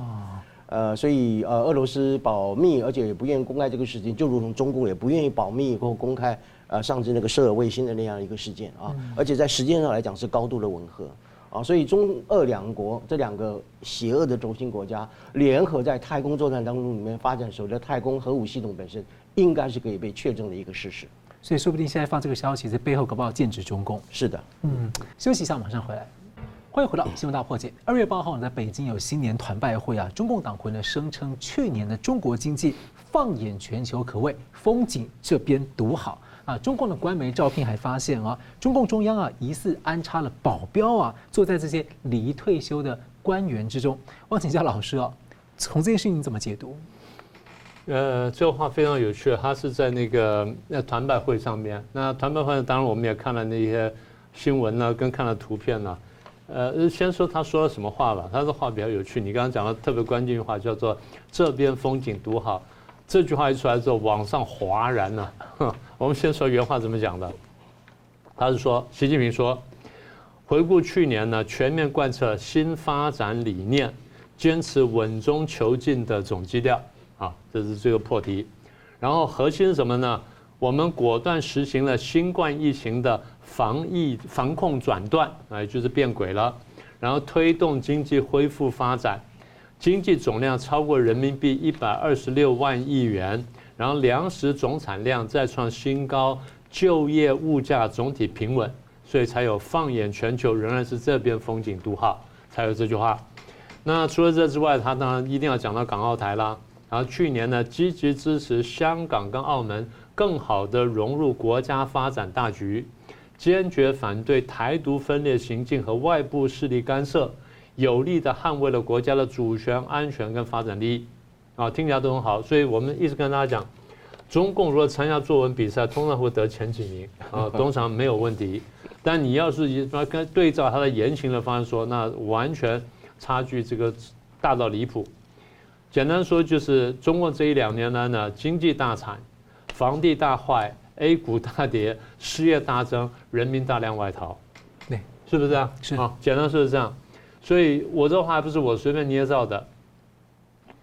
呃，所以呃，俄罗斯保密，而且也不愿意公开这个事情，就如同中共也不愿意保密或公开呃上次那个射卫星的那样一个事件啊，而且在时间上来讲是高度的吻合。啊，所以中俄两国这两个邪恶的轴心国家联合在太空作战当中里面发展所谓的太空核武系统本身，应该是可以被确证的一个事实。所以说不定现在放这个消息，在背后搞不好剑指中共。是的，嗯，休息一下，马上回来。欢迎回到新闻大破解。二月八号呢，在北京有新年团拜会啊，中共党魁呢声称，去年的中国经济放眼全球，可谓风景这边独好。啊，中共的官媒照片还发现啊，中共中央啊疑似安插了保镖啊，坐在这些离退休的官员之中。我请教老师啊，从这件事情你怎么解读？呃，这话非常有趣，他是在那个那团拜会上面。那团拜会当然我们也看了那些新闻呢，跟看了图片呢。呃，先说他说了什么话吧，他的话比较有趣。你刚刚讲的特别关键的话叫做“这边风景独好”。这句话一出来之后，网上哗然了。我们先说原话怎么讲的。他是说，习近平说，回顾去年呢，全面贯彻新发展理念，坚持稳中求进的总基调。啊，这是这个破题。然后核心是什么呢？我们果断实行了新冠疫情的防疫防控转段，啊，也就是变轨了。然后推动经济恢复发展。经济总量超过人民币一百二十六万亿元，然后粮食总产量再创新高，就业物价总体平稳，所以才有放眼全球仍然是这边风景独好，才有这句话。那除了这之外，他当然一定要讲到港澳台啦。然后去年呢，积极支持香港跟澳门更好地融入国家发展大局，坚决反对台独分裂行径和外部势力干涉。有力的捍卫了国家的主权、安全跟发展利益，啊，听起来都很好。所以我们一直跟大家讲，中共如果参加作文比赛，通常会得前几名，啊，通常没有问题。但你要是以跟对照他的言行的方式说，那完全差距这个大到离谱。简单说就是，中共这一两年来呢，经济大惨，房地大坏，A 股大跌，失业大增，人民大量外逃，对，是不是这样？是啊，简单说是这样。所以我这话不是我随便捏造的。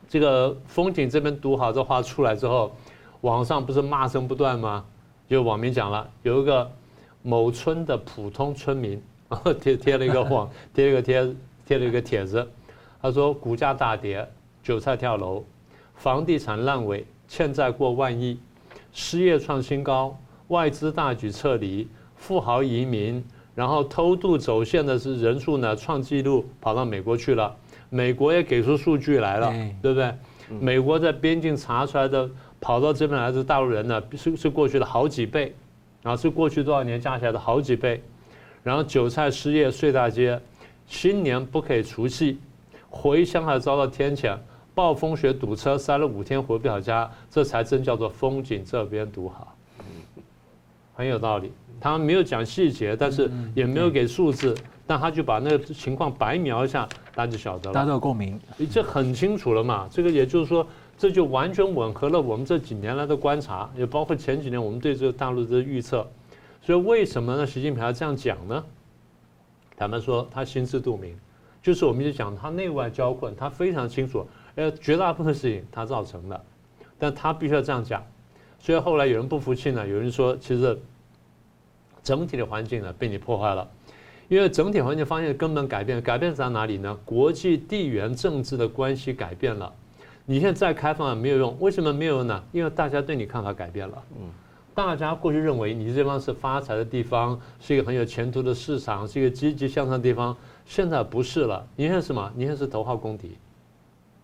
这个风景这边读好，这话出来之后，网上不是骂声不断吗？就网民讲了，有一个某村的普通村民，贴贴了一个网，贴了一个贴，贴了一个帖子，他说股价大跌，韭菜跳楼，房地产烂尾，欠债过万亿，失业创新高，外资大举撤离，富豪移民。然后偷渡走线的是人数呢创纪录，跑到美国去了。美国也给出数据来了，对不对？美国在边境查出来的跑到这边来的大陆人呢，是是过去的好几倍，然后是过去多少年加起来的好几倍。然后韭菜失业睡大街，新年不可以除夕，回乡还遭到天谴，暴风雪堵车塞了五天回不了家，这才真叫做风景这边独好，很有道理。他没有讲细节，但是也没有给数字，但他就把那个情况白描一下，大家就晓得了。大家都有共鸣，这很清楚了嘛。这个也就是说，这就完全吻合了我们这几年来的观察，也包括前几年我们对这个大陆的预测。所以为什么呢？习近平要这样讲呢？坦白说，他心知肚明，就是我们就讲他内外交困，他非常清楚，呃，绝大部分事情他造成的，但他必须要这样讲。所以后来有人不服气呢，有人说其实。整体的环境呢被你破坏了，因为整体环境发现根本改变，改变在哪里呢？国际地缘政治的关系改变了，你现在再开放也没有用，为什么没有用呢？因为大家对你看法改变了。嗯，大家过去认为你这地方是发财的地方，是一个很有前途的市场，是一个积极向上的地方，现在不是了。你现在是什么？你现在是头号公敌，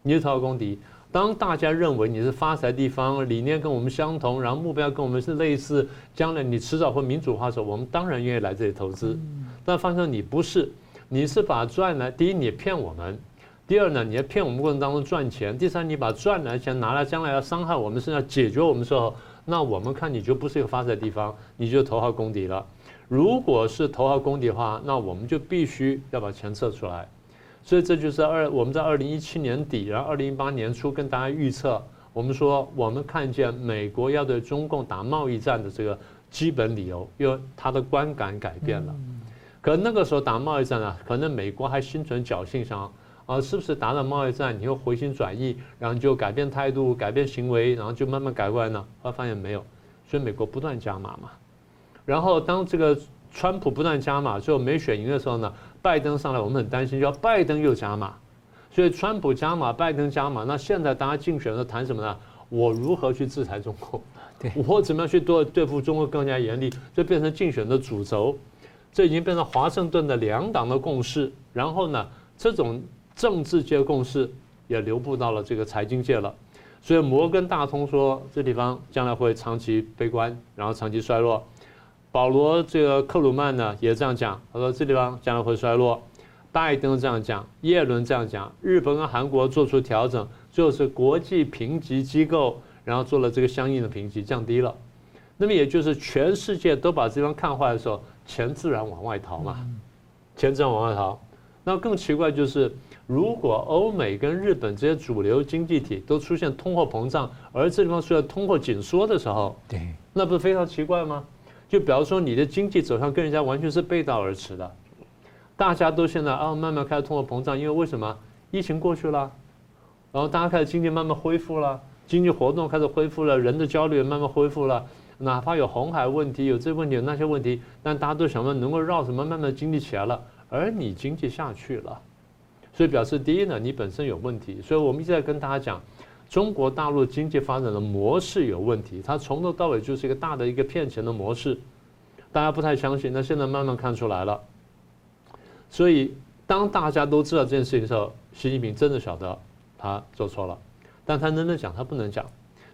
你是头号公敌。当大家认为你是发财地方，理念跟我们相同，然后目标跟我们是类似，将来你迟早会民主化的时候，我们当然愿意来这里投资。但发现你不是，你是把赚来，第一你骗我们，第二呢，你在骗我们过程当中赚钱，第三你把赚来钱拿来将来要伤害我们，甚至要解决我们的时候，那我们看你就不是一个发财地方，你就头号公敌了。如果是头号公敌的话，那我们就必须要把钱撤出来。所以这就是二我们在二零一七年底，然后二零一八年初跟大家预测，我们说我们看见美国要对中共打贸易战的这个基本理由，因为他的观感改变了。可那个时候打贸易战啊，可能美国还心存侥幸，想啊是不是打了贸易战，你又回心转意，然后就改变态度、改变行为，然后就慢慢改过来呢？后来发现没有，所以美国不断加码嘛。然后当这个川普不断加码，最后没选赢的时候呢？拜登上来，我们很担心，要拜登又加码，所以川普加码，拜登加码。那现在大家竞选的谈什么呢？我如何去制裁中国？对，我怎么样去对对付中国更加严厉？这变成竞选的主轴，这已经变成华盛顿的两党的共识。然后呢，这种政治界共识也流布到了这个财经界了。所以摩根大通说，这地方将来会长期悲观，然后长期衰落。保罗这个克鲁曼呢也这样讲，他说这地方将来会衰落。拜登这样讲，耶伦这样讲，日本跟韩国做出调整，最后是国际评级机构然后做了这个相应的评级，降低了。那么也就是全世界都把这地方看坏的时候，钱自然往外逃嘛，钱自然往外逃。那更奇怪就是，如果欧美跟日本这些主流经济体都出现通货膨胀，而这地方出现通货紧缩的时候，对，那不是非常奇怪吗？就比方说，你的经济走向跟人家完全是背道而驰的，大家都现在啊慢慢开始通货膨胀，因为为什么？疫情过去了，然后大家开始经济慢慢恢复了，经济活动开始恢复了，人的焦虑也慢慢恢复了，哪怕有红海问题，有这问题，有那些问题，但大家都想问能够绕什么，慢慢经济起来了，而你经济下去了，所以表示第一呢，你本身有问题，所以我们一直在跟大家讲。中国大陆经济发展的模式有问题，它从头到尾就是一个大的一个骗钱的模式，大家不太相信，那现在慢慢看出来了。所以当大家都知道这件事情的时候，习近平真的晓得他做错了，但他能不能讲？他不能讲，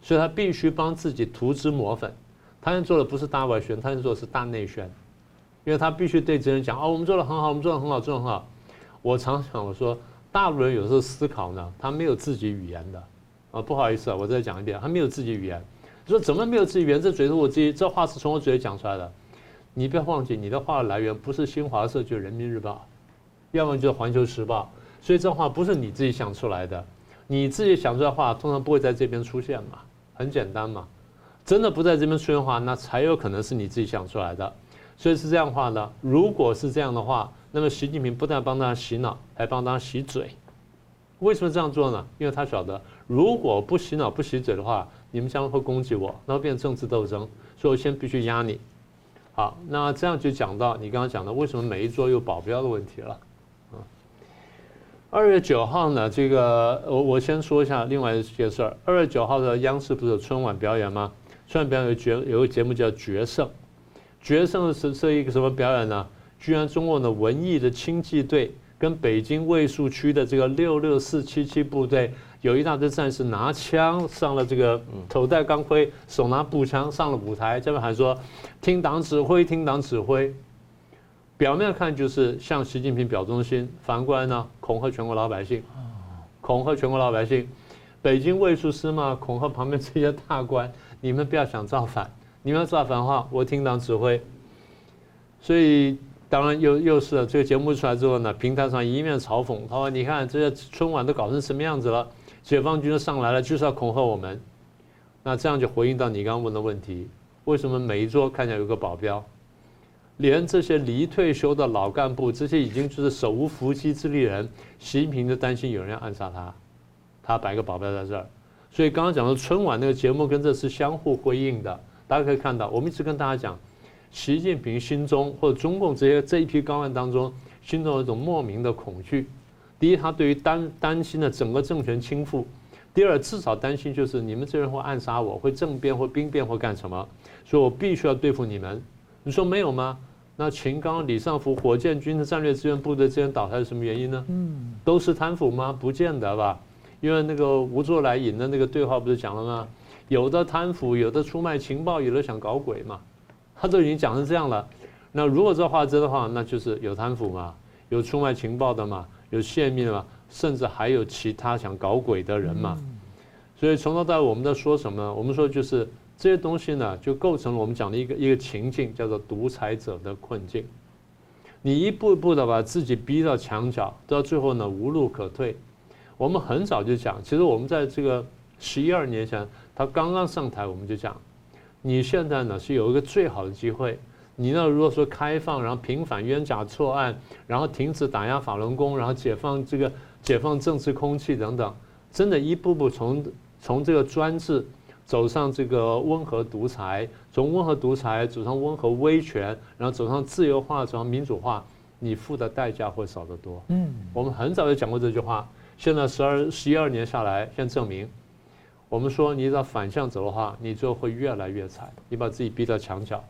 所以他必须帮自己涂脂抹粉。他要做的不是大外宣，他要做的是大内宣，因为他必须对这人讲：哦，我们做的很好，我们做的很好，做的很好。我常想我说，大陆人有时候思考呢，他没有自己语言的。啊，不好意思啊，我再讲一遍，他没有自己语言。说怎么没有自己语言？这嘴是我自己，这话是从我嘴里讲出来的。你不要忘记，你的话的来源不是新华社，就是人民日报，要么就是环球时报。所以这话不是你自己想出来的。你自己想出来的话，通常不会在这边出现嘛，很简单嘛。真的不在这边出现的话，那才有可能是你自己想出来的。所以是这样的话呢，如果是这样的话，那么习近平不但帮他洗脑，还帮他洗嘴。为什么这样做呢？因为他晓得。如果不洗脑不洗嘴的话，你们将会攻击我，那会变成政治斗争，所以我先必须压你。好，那这样就讲到你刚刚讲的为什么每一桌有保镖的问题了。啊，二月九号呢，这个我我先说一下另外一些事儿。二月九号的央视不是有春晚表演吗？春晚表演有节有个节目叫《决胜》，决胜是是一个什么表演呢？居然中国的文艺的轻骑队跟北京卫戍区的这个六六四七七部队。有一大堆战士拿枪上了这个头戴钢盔，手拿步枪上了舞台，这边还说听党指挥，听党指挥。表面看就是向习近平表忠心，反过来呢恐吓全国老百姓，恐吓全国老百姓。北京卫戍司嘛，恐吓旁边这些大官，你们不要想造反，你们要造反的话，我听党指挥。所以当然又又是这个节目出来之后呢，平台上一面嘲讽，他说你看这些春晚都搞成什么样子了。解放军上来了，就是要恐吓我们。那这样就回应到你刚刚问的问题：为什么每一桌看起来有个保镖？连这些离退休的老干部，这些已经就是手无缚鸡之力人，习近平都担心有人要暗杀他，他摆个保镖在这儿。所以刚刚讲的春晚那个节目跟这是相互辉映的。大家可以看到，我们一直跟大家讲，习近平心中或者中共这些这一批高官当中，心中有一种莫名的恐惧。第一，他对于担担心的整个政权倾覆；第二，至少担心就是你们这人会暗杀我，会政变或兵变或干什么，所以我必须要对付你们。你说没有吗？那秦刚、李尚福、火箭军的战略支援部队之间倒台是什么原因呢？嗯，都是贪腐吗？不见得吧，因为那个吴作来引的那个对话不是讲了吗？有的贪腐，有的出卖情报，有的想搞鬼嘛。他都已经讲成这样了，那如果这话真的话，那就是有贪腐嘛，有出卖情报的嘛。有泄密嘛，甚至还有其他想搞鬼的人嘛，所以从头到尾我们在说什么？我们说就是这些东西呢，就构成了我们讲的一个一个情境，叫做独裁者的困境。你一步一步的把自己逼到墙角，到最后呢，无路可退。我们很早就讲，其实我们在这个十一二年前，他刚刚上台，我们就讲，你现在呢是有一个最好的机会。你呢如果说开放，然后平反冤假错案，然后停止打压法轮功，然后解放这个解放政治空气等等，真的一步步从从这个专制走上这个温和独裁。从温和独裁走上温和威权，然后走上自由化，走上民主化，你付的代价会少得多。嗯，我们很早就讲过这句话。现在十二十一二年下来，现在证明，我们说你只要反向走的话，你就会越来越惨，你把自己逼到墙角。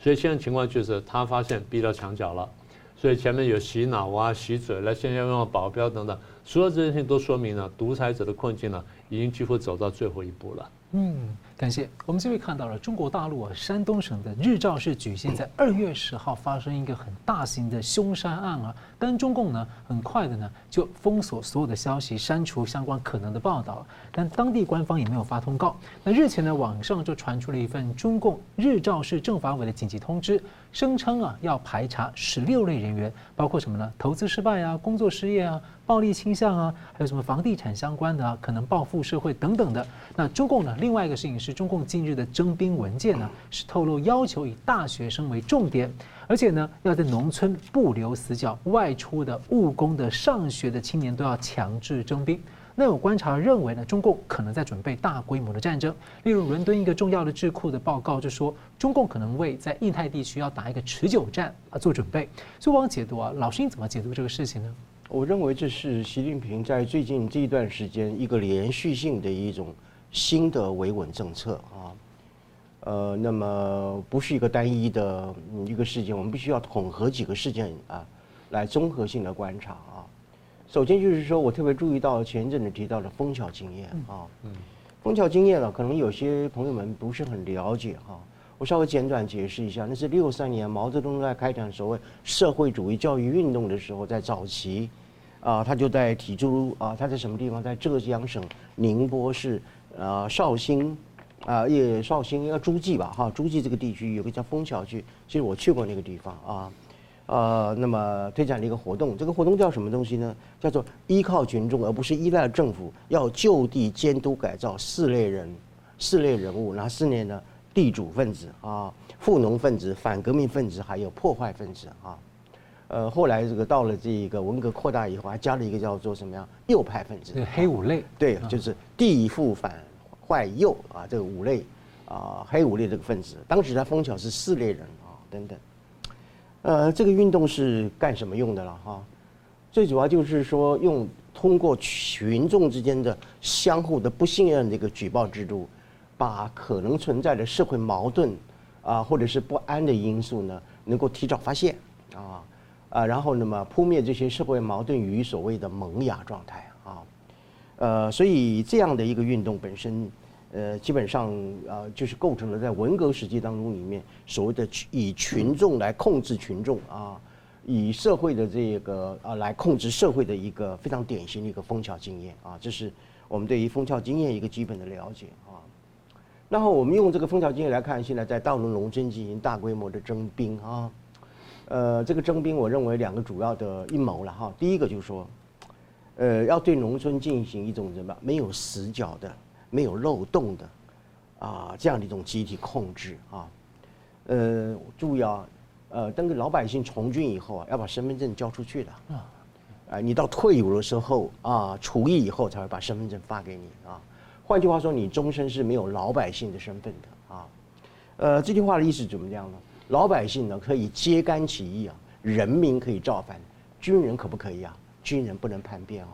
所以现在情况就是，他发现逼到墙角了，所以前面有洗脑啊、洗嘴了，现在要用保镖等等，所有这些都说明了独裁者的困境呢，已经几乎走到最后一步了。嗯。感谢我们这位看到了中国大陆啊，山东省的日照市举行在二月十号发生一个很大型的凶杀案啊，但中共呢很快的呢就封锁所有的消息，删除相关可能的报道，但当地官方也没有发通告。那日前呢网上就传出了一份中共日照市政法委的紧急通知，声称啊要排查十六类人员，包括什么呢？投资失败啊，工作失业啊，暴力倾向啊，还有什么房地产相关的啊，可能报复社会等等的。那中共呢另外一个事情是。中共近日的征兵文件呢，是透露要求以大学生为重点，而且呢，要在农村不留死角，外出的务工的上学的青年都要强制征兵。那有观察认为呢，中共可能在准备大规模的战争。例如，伦敦一个重要的智库的报告就说，中共可能为在印太地区要打一个持久战啊做准备。所以，我解读啊，老师你怎么解读这个事情呢？我认为这是习近平在最近这一段时间一个连续性的一种。新的维稳政策啊，呃，那么不是一个单一的一个事件，我们必须要统合几个事件啊，来综合性的观察啊。首先就是说我特别注意到前一阵子提到的枫桥经验啊，嗯，枫桥经验了，可能有些朋友们不是很了解哈，我稍微简短解释一下，那是六三年毛泽东在开展所谓社会主义教育运动的时候，在早期啊，他就在提出啊，他在什么地方，在浙江省宁波市。啊，绍兴，啊，也绍兴应该诸暨吧，哈，诸暨这个地区有个叫枫桥区，其实我去过那个地方啊，呃，那么推展了一个活动，这个活动叫什么东西呢？叫做依靠群众而不是依赖政府，要就地监督改造四类人，四类人物，哪四类呢？地主分子啊，富农分子、反革命分子，还有破坏分子啊。呃，后来这个到了这个文革扩大以后，还加了一个叫做什么呀？右派分子，黑五类，对，就是地富反坏右啊，这个五类啊，黑五类这个分子。当时他枫桥是四类人啊，等等。呃，这个运动是干什么用的了哈？最主要就是说，用通过群众之间的相互的不信任这个举报制度，把可能存在的社会矛盾啊，或者是不安的因素呢，能够提早发现啊。啊，然后那么扑灭这些社会矛盾于所谓的萌芽状态啊，呃，所以这样的一个运动本身，呃，基本上啊，就是构成了在文革时期当中里面所谓的以群众来控制群众啊，以社会的这个啊来控制社会的一个非常典型的一个枫桥经验啊，这是我们对于枫桥经验一个基本的了解啊。然后我们用这个枫桥经验来看，现在在大陆农村进行大规模的征兵啊。呃，这个征兵，我认为两个主要的阴谋了哈。第一个就是说，呃，要对农村进行一种什么没有死角的、没有漏洞的啊这样的一种集体控制啊。呃，注意啊，呃，等个老百姓从军以后啊，要把身份证交出去的啊。啊，你到退伍的时候啊，除役以后才会把身份证发给你啊。换句话说，你终身是没有老百姓的身份的啊。呃，这句话的意思怎么样呢？老百姓呢可以揭竿起义啊，人民可以造反，军人可不可以啊？军人不能叛变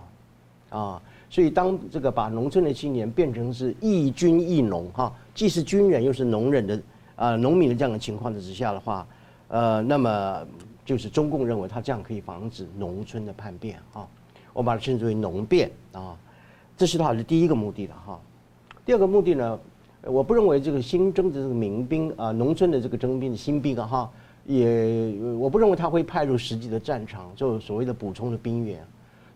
哦，啊，所以当这个把农村的青年变成是亦军亦农哈，既是军人又是农人的啊农民的这样的情况的之下的话，呃，那么就是中共认为他这样可以防止农村的叛变啊，我把它称之为农变啊，这是他的第一个目的了哈，第二个目的呢？我不认为这个新征的这个民兵啊，农村的这个征兵的新兵啊，哈，也我不认为他会派入实际的战场，就所谓的补充的兵员。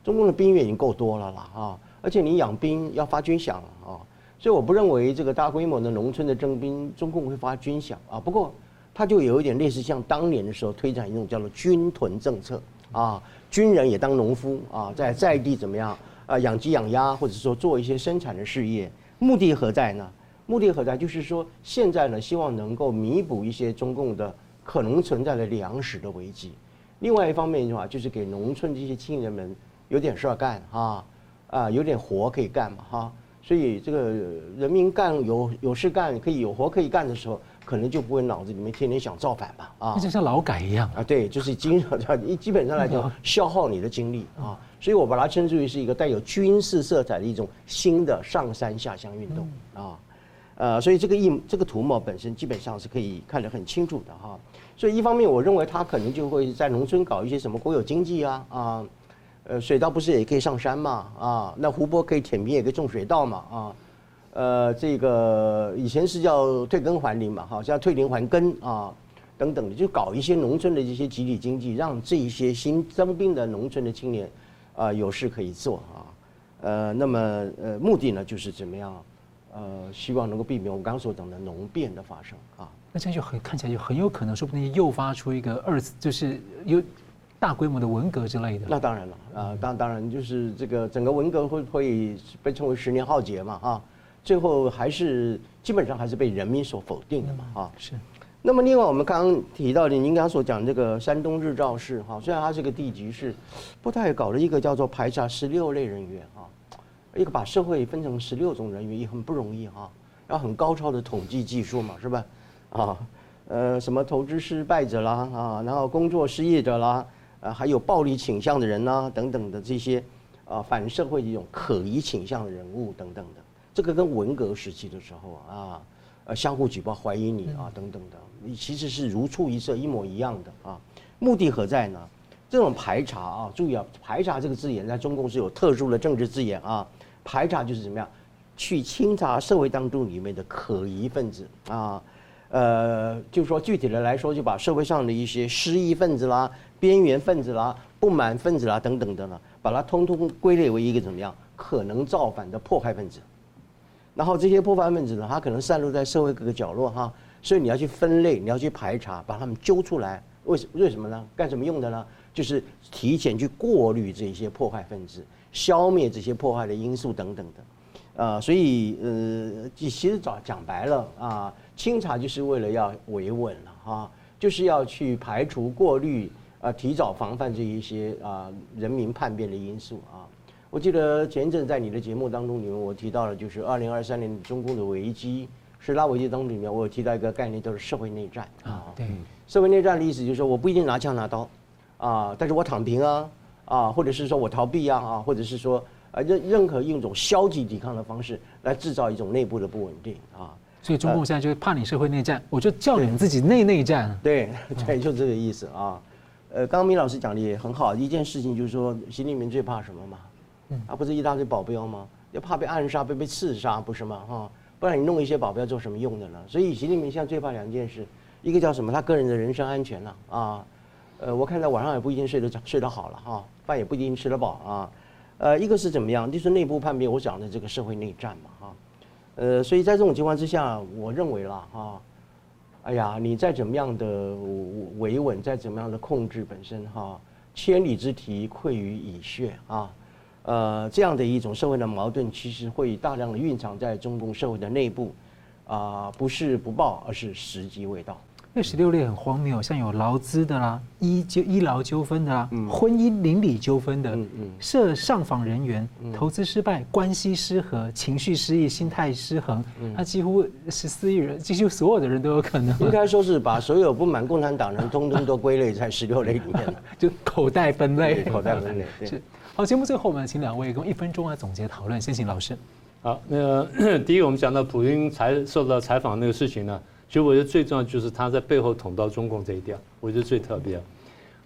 中共的兵员已经够多了了哈，而且你养兵要发军饷啊，所以我不认为这个大规模的农村的征兵，中共会发军饷啊。不过，他就有一点类似像当年的时候推展一种叫做军屯政策啊，军人也当农夫啊，在在地怎么样啊，养鸡养鸭，或者说做一些生产的事业，目的何在呢？目的何在？就是说现在呢，希望能够弥补一些中共的可能存在的粮食的危机。另外一方面的话，就是给农村这些青年们有点事儿干哈，啊，有点活可以干嘛哈。所以这个人民干有有事干，可以有活可以干的时候，可能就不会脑子里面天天想造反吧？啊，那就像劳改一样啊，对，就是经常 基本上来讲消耗你的精力啊。所以我把它称之为是一个带有军事色彩的一种新的上山下乡运动啊。呃，所以这个意这个图嘛本身基本上是可以看得很清楚的哈。所以一方面我认为他可能就会在农村搞一些什么国有经济啊啊。呃，呃水稻不是也可以上山嘛？啊，那湖泊可以填平，也可以种水稻嘛？啊，呃，这个以前是叫退耕还林嘛，哈，叫退林还耕啊，等等的，就搞一些农村的这些集体经济，让这一些新增兵的农村的青年啊有事可以做啊。呃，那么呃，目的呢就是怎么样？呃，希望能够避免我们刚刚所讲的农变的发生啊。那这样就很看起来就很有可能，说不定诱发出一个二次，就是有。大规模的文革之类的，那当然了啊，当当然就是这个整个文革会会被称为十年浩劫嘛啊，最后还是基本上还是被人民所否定的嘛啊。是。那么另外我们刚刚提到的，您刚刚所讲这个山东日照市哈，虽然它是个地级市，不太搞了一个叫做排查十六类人员啊，一个把社会分成十六种人员也很不容易哈，要很高超的统计技术嘛是吧？啊，呃，什么投资失败者啦啊，然后工作失业者啦。啊，还有暴力倾向的人呐、啊，等等的这些，啊，反社会的一种可疑倾向的人物等等的，这个跟文革时期的时候啊，呃，相互举报怀疑你啊，等等的，你其实是如出一辙，一模一样的啊。目的何在呢？这种排查啊，注意啊，排查这个字眼在中共是有特殊的政治字眼啊。排查就是怎么样，去清查社会当中里面的可疑分子啊，呃，就说具体的来说，就把社会上的一些失意分子啦。边缘分子啦、不满分子啦等等的呢，把它通通归类为一个怎么样可能造反的迫害分子。然后这些迫害分子呢，他可能散落在社会各个角落哈，所以你要去分类，你要去排查，把他们揪出来。为什为什么呢？干什么用的呢？就是提前去过滤这些迫害分子，消灭这些破坏的因素等等的。啊，所以呃，其实早讲白了啊，清查就是为了要维稳了哈，就是要去排除过滤。啊，提早防范这一些啊人民叛变的因素啊。我记得前一阵在你的节目当中里面，我提到了就是二零二三年中共的危机，十大危机当中里面，我有提到一个概念，就是社会内战啊。对，社会内战的意思就是说，我不一定拿枪拿刀啊，但是我躺平啊啊，或者是说我逃避啊啊，或者是说啊任任何用一种消极抵抗的方式来制造一种内部的不稳定啊。所以中共现在就是怕你社会内战，我就叫你们自己内内战。对 对，就这个意思啊。呃，刚刚米老师讲的也很好，一件事情就是说，习近平最怕什么嘛？嗯，啊，不是一大堆保镖吗？要怕被暗杀、被被刺杀，不是吗？哈，不然你弄一些保镖做什么用的呢？所以习近平现在最怕两件事，一个叫什么？他个人的人身安全了啊。呃，我看在晚上也不一定睡得着、睡得好了哈，饭也不一定吃得饱啊。呃，一个是怎么样？就是内部叛变，我讲的这个社会内战嘛哈。呃，所以在这种情况之下，我认为了哈。哎呀，你再怎么样的维稳，再怎么样的控制，本身哈，千里之堤溃于蚁穴啊，呃，这样的一种社会的矛盾，其实会大量的蕴藏在中共社会的内部，啊，不是不报，而是时机未到。那十六类很荒谬，像有劳资的啦，医就医疗纠纷的啦，婚姻邻里纠纷的，涉上访人员，投资失败，关系失和，情绪失意，心态失衡，他几乎十四亿人，几乎所有的人都有可能。应该说是把所有不满共产党人，通通都归类在十六类里面了，就口袋分类。口袋分类。是。好，节目最后我们请两位用一分钟来总结讨论，先请老师。好，那 第一个我们讲到普京采受到采访那个事情呢。其实我觉得最重要就是他在背后捅刀中共这一点，我觉得最特别。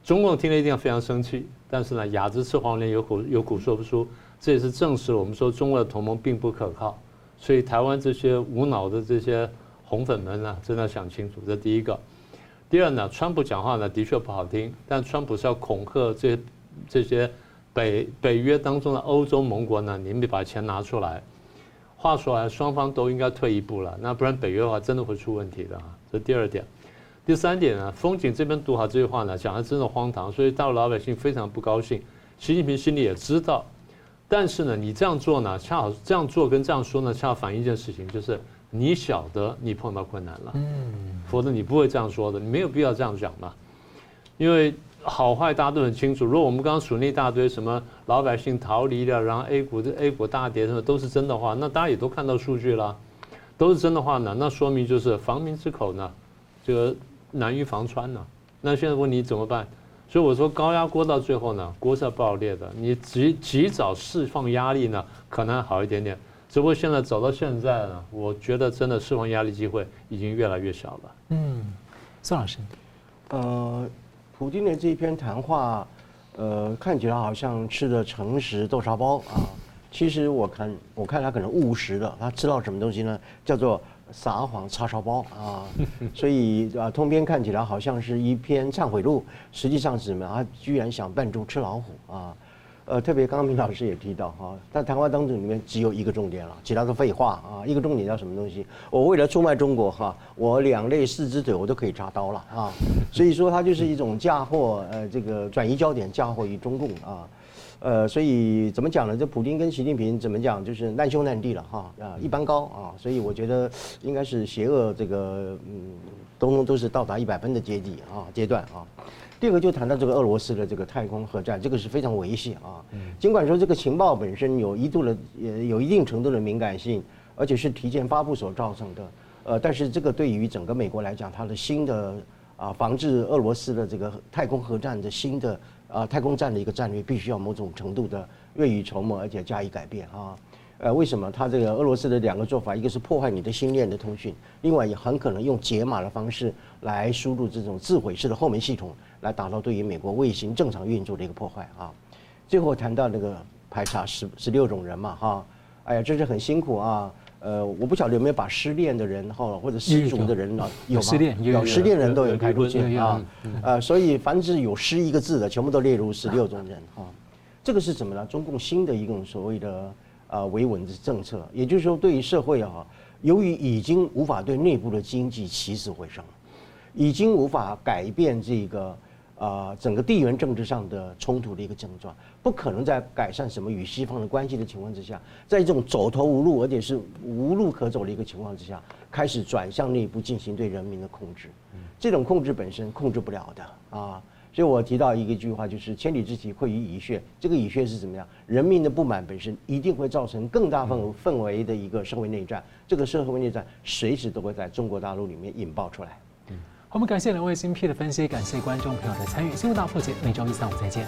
中共听了一定非常生气，但是呢，哑子吃黄连，有苦有苦说不出，这也是证实我们说中国的同盟并不可靠。所以台湾这些无脑的这些红粉们呢，真的要想清楚，这第一个。第二呢，川普讲话呢的确不好听，但川普是要恐吓这这些北北约当中的欧洲盟国呢，你们得把钱拿出来。话说来，双方都应该退一步了，那不然北约的话真的会出问题的啊。这第二点，第三点呢，风景这边读好这句话呢，讲的真的荒唐，所以大陆老百姓非常不高兴。习近平心里也知道，但是呢，你这样做呢，恰好这样做跟这样说呢，恰好反映一件事情，就是你晓得你碰到困难了，嗯，否则你不会这样说的，你没有必要这样讲嘛，因为。好坏大家都很清楚。如果我们刚刚数那一大堆什么老百姓逃离了，然后 A 股的 A 股大跌什么都是真的话，那大家也都看到数据了，都是真的话呢，那说明就是防民之口呢，这个难于防川呢。那现在问你怎么办？所以我说高压锅到最后呢，锅是要爆裂的。你及及早释放压力呢，可能还好一点点。只不过现在走到现在呢，我觉得真的释放压力机会已经越来越小了。嗯，宋老师，呃。普丁的这一篇谈话，呃，看起来好像吃的诚实豆沙包啊。其实我看，我看他可能误食了，他吃到什么东西呢？叫做撒谎叉烧包啊。所以啊，通篇看起来好像是一篇忏悔录，实际上是什么？他居然想扮猪吃老虎啊。呃，特别刚刚明老师也提到哈，在谈话当中里面只有一个重点了，其他的废话啊。一个重点叫什么东西？我为了出卖中国哈，我两肋四只腿我都可以插刀了啊。所以说它就是一种嫁祸，呃，这个转移焦点，嫁祸于中共啊。呃，所以怎么讲呢？这普京跟习近平怎么讲？就是难兄难弟了哈啊，一般高啊。所以我觉得应该是邪恶这个嗯，通通都是到达一百分的阶级啊阶段啊。第二个就谈到这个俄罗斯的这个太空核战，这个是非常危险啊。尽管说这个情报本身有一度的也有一定程度的敏感性，而且是提前发布所造成的，呃，但是这个对于整个美国来讲，它的新的啊防治俄罗斯的这个太空核战的新的啊太空战的一个战略，必须要某种程度的未雨绸缪，而且加以改变啊。呃，为什么？它这个俄罗斯的两个做法，一个是破坏你的星链的通讯，另外也很可能用解码的方式来输入这种自毁式的后门系统。来达到对于美国卫星正常运作的一个破坏啊！最后谈到那个排查十十六种人嘛哈，哎呀，真是很辛苦啊！呃，我不晓得有没有把失恋的人哈或者失足的人呢？有吗？有失恋人都有排出去啊！呃，所以凡是有“失”一个字的，全部都列入十六种人哈。这个是什么呢？中共新的一种所谓的啊维稳的政策，也就是说，对于社会啊，由于已经无法对内部的经济起死回生，已经无法改变这个。啊，整个地缘政治上的冲突的一个症状，不可能在改善什么与西方的关系的情况之下，在这种走投无路，而且是无路可走的一个情况之下，开始转向内部进行对人民的控制。这种控制本身控制不了的啊，所以我提到一个句话，就是千里之堤溃于蚁穴。这个蚁穴是怎么样？人民的不满本身一定会造成更大范围氛围的一个社会内战。这个社会内战随时都会在中国大陆里面引爆出来。我们感谢两位精辟的分析，感谢观众朋友的参与。新闻大破解每周一、三、五再见。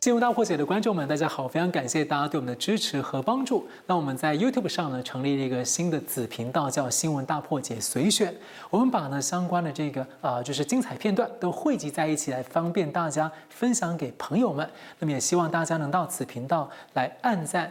新闻大破解的观众们，大家好，非常感谢大家对我们的支持和帮助。那我们在 YouTube 上呢，成立了一个新的子频道，叫“新闻大破解随选”。我们把呢相关的这个啊、就是精彩片段都汇集在一起，来方便大家分享给朋友们。那么也希望大家能到此频道来按赞。